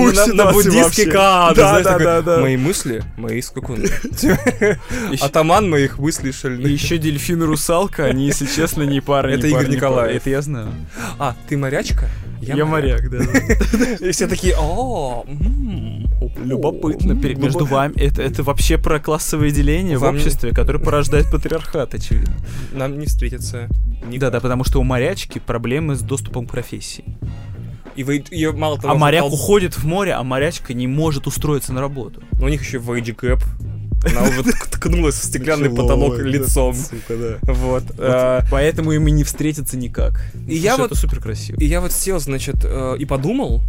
буддийский
Да, да, да, да.
Мои мысли, мои скакуны. Атаман моих мыслей
И
шальных.
еще дельфин и русалка, они, если честно, не пара.
Это Игорь Николаев.
Это я знаю.
А, ты морячка?
Я, моряк, да. <laughs>
И все такие, о, м,
Любопытно. Между вами это, вообще про классовые деления
Вам
в обществе, которое порождает патриархат, очевидно.
Нам не встретиться. никак.
Да, да, потому что у морячки проблемы с доступом к профессии.
И вы, ее мало того,
А моряк
кол-
уходит в море, а морячка не может устроиться на работу.
Но у них еще wage gap. Она уже тк- ткнулась в стеклянный потолок лицом. Вот. а,
Поэтому им и не встретиться никак.
И я вот-
это супер красиво.
И я вот сел, значит, э, и подумал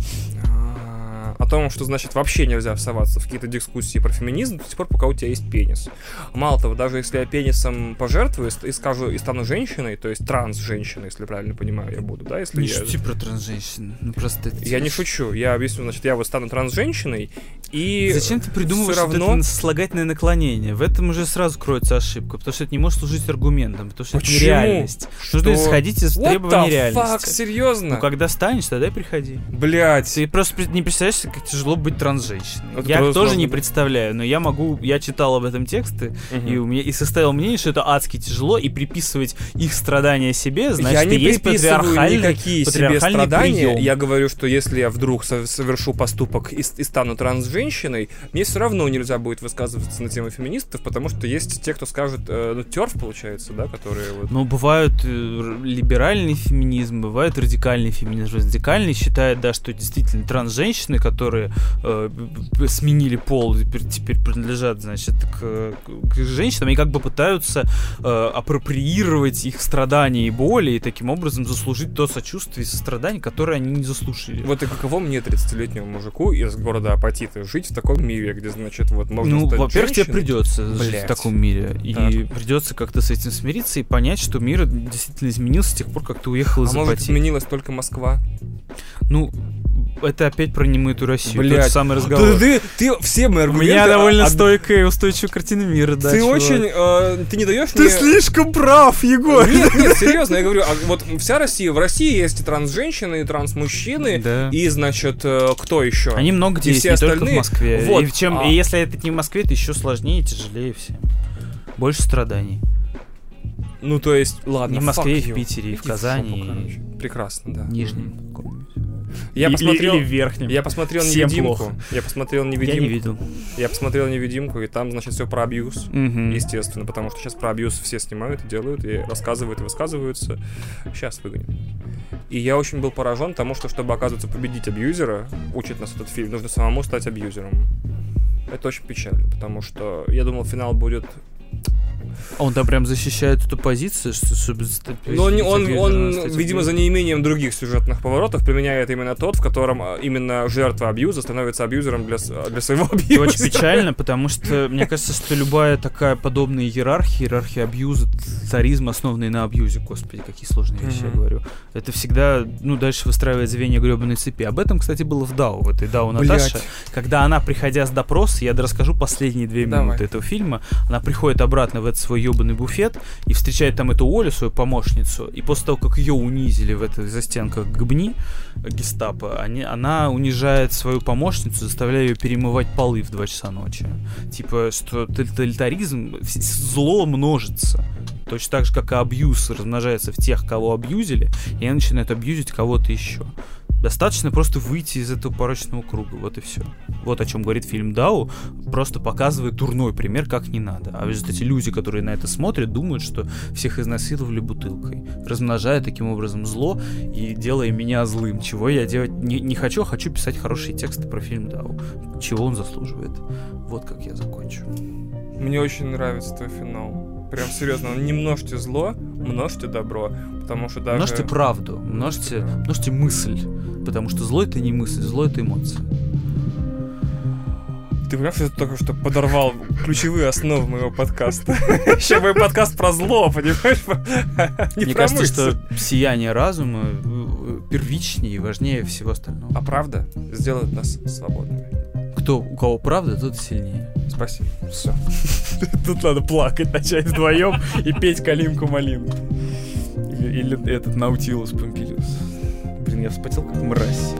а, о том, что, значит, вообще нельзя всоваться в какие-то дискуссии про феминизм до тех пор, пока у тебя есть пенис. Мало того, даже если я пенисом пожертвую и скажу, и стану женщиной, то есть транс-женщиной, если правильно понимаю, я буду, да, если
Не
я...
шути про трансженщин. Ну просто... это-
Я не шучу, я объясню, значит, я вот стану транс-женщиной, И
Зачем ты придумываешь вот
равно-
это сослагательное наклонение? В этом уже сразу кроется ошибка, потому что это не может служить аргументом, потому что
Почему?
это нереальность. Нужно
Что?
исходить из
What
требований реальности.
fuck, серьезно?
Ну, когда станешь, тогда и приходи.
Блять.
Ты просто не представляешь, как тяжело быть трансженщиной.
Это
я тоже не
можно-
представляю, но я могу, я читал об этом тексты, и у меня и составил мнение, что это адски тяжело, и приписывать их страдания себе, значит,
я не
есть
приписываю
патриархальный,
никакие себе страдания.
прием.
Я говорю, что если я вдруг со- совершу поступок и, и стану трансженщиной, мне все равно нельзя будет высказываться на тему феминистов, потому что есть те, кто скажет, э, ну, терф, получается, да, которые вот...
Но бывают э, либеральный феминизм, бывает радикальный феминизм. Радикальный считает, да, что действительно трансженщины, которые э, сменили пол, и теперь, теперь принадлежат, значит, к, к женщинам, они как бы пытаются э, апроприировать их страдания и боли, и таким образом заслужить то сочувствие и сострадание, которое они не заслужили.
Вот и каково мне, 30-летнему мужику из города Апатиты, жить в таком мире, где, значит, вот можно
Ну, во-первых, тебе придется жить в таком мире. И
Так.
придется как-то с этим смириться и понять, что мир действительно изменился с тех пор, как ты уехал из
А может, изменилась только Москва?
Ну, это опять про немытую Россию.
Блядь.
Тот самый разговор.
Ты, ты, ты все мои
У
аргументы...
меня довольно
а-
стойкая и устойчивая картина мира, да,
Ты
чувак.
очень... э, ты не даешь
Ты
мне...
слишком прав, Егор!
Нет, нет, серьезно, я говорю, а вот вся Россия, в России есть и трансженщины, и трансмужчины,
Да.
и, значит, э, кто еще?
Они много где
И
есть,
все
не только в
остальные-
Москве.
Вот,
И, чем,
а-
и если это не в Москве, это еще сложнее и тяжелее всем. Больше страданий.
Ну, то есть, ладно,
И в Москве, и в. Питере, и в Казани, и
короче. Прекрасно, да.
Нижнем.
Я
Или-
посмотрел...
Или в Верхнем.
Я посмотрел
Всем
невидимку.
плохо.
Я посмотрел
Я
невидимку.
не видел.
Я посмотрел невидимку, и там, значит, все про абьюз.
Мгм.
Естественно, потому что сейчас про абьюз все снимают и делают, и рассказывают, и высказываются. Сейчас выгоним. И я очень был поражен тому, что, чтобы, оказывается, победить абьюзера, учит нас этот фильм, нужно самому стать абьюзером. Это очень печально, потому что я думал, финал будет...
Он там прям защищает эту позицию, что, чтобы...
Но не- он, он
стать
видимо, за неимением других сюжетных поворотов применяет именно тот, в котором а, именно жертва абьюза становится абьюзером для, для своего абьюза.
Это очень печально, <laughs> потому что мне кажется, что любая такая подобная иерархия, иерархия абьюза, царизм, основанный на абьюзе, господи, какие сложные вещи я говорю. Это всегда, ну, дальше выстраивает звенья гребаной цепи. Об этом, кстати, было в Дау, в этой Дау Наташи.
Блядь.
Когда она, приходя с допроса, я расскажу последние две
Давай.
минуты этого фильма, она приходит обратно в этот свой ебаный буфет и встречает там эту Олю, свою помощницу, и после того, как ее унизили в этой застенках гбни э, гестапо, они, она унижает свою помощницу, заставляя ее перемывать полы в 2 часа ночи. Типа, что тоталитаризм, зло множится. Точно так же, как и абьюз размножается в тех, кого абьюзили, и они начинают абьюзить кого-то еще. Достаточно просто выйти из этого порочного круга, вот и все. Вот о чем говорит фильм Дау, просто показывает дурной пример, как не надо. А в результате люди, которые на это смотрят, думают, что всех изнасиловали бутылкой, размножая таким образом зло и делая меня злым, чего я делать не, не хочу, а хочу писать хорошие тексты про фильм Дау, чего он заслуживает. Вот как я закончу.
Мне очень нравится твой финал. Прям серьезно, не множьте зло, множьте добро. Потому что даже...
Множьте правду, множьте, множьте мысль, потому что зло это не мысль, зло это эмоция.
Ты понимаешь, что ты только что подорвал ключевые основы моего подкаста? <laughs> Еще мой подкаст про зло, понимаешь? Не
Мне кажется, что сияние разума э, первичнее и важнее всего остального.
А правда сделает нас свободными.
Кто, у кого правда, тот сильнее.
Спасибо. Все. <laughs>
Тут надо плакать, начать вдвоем и петь калинку-малинку. Или, или этот Наутилус Помпилиус. Блин, я вспотел как мразь.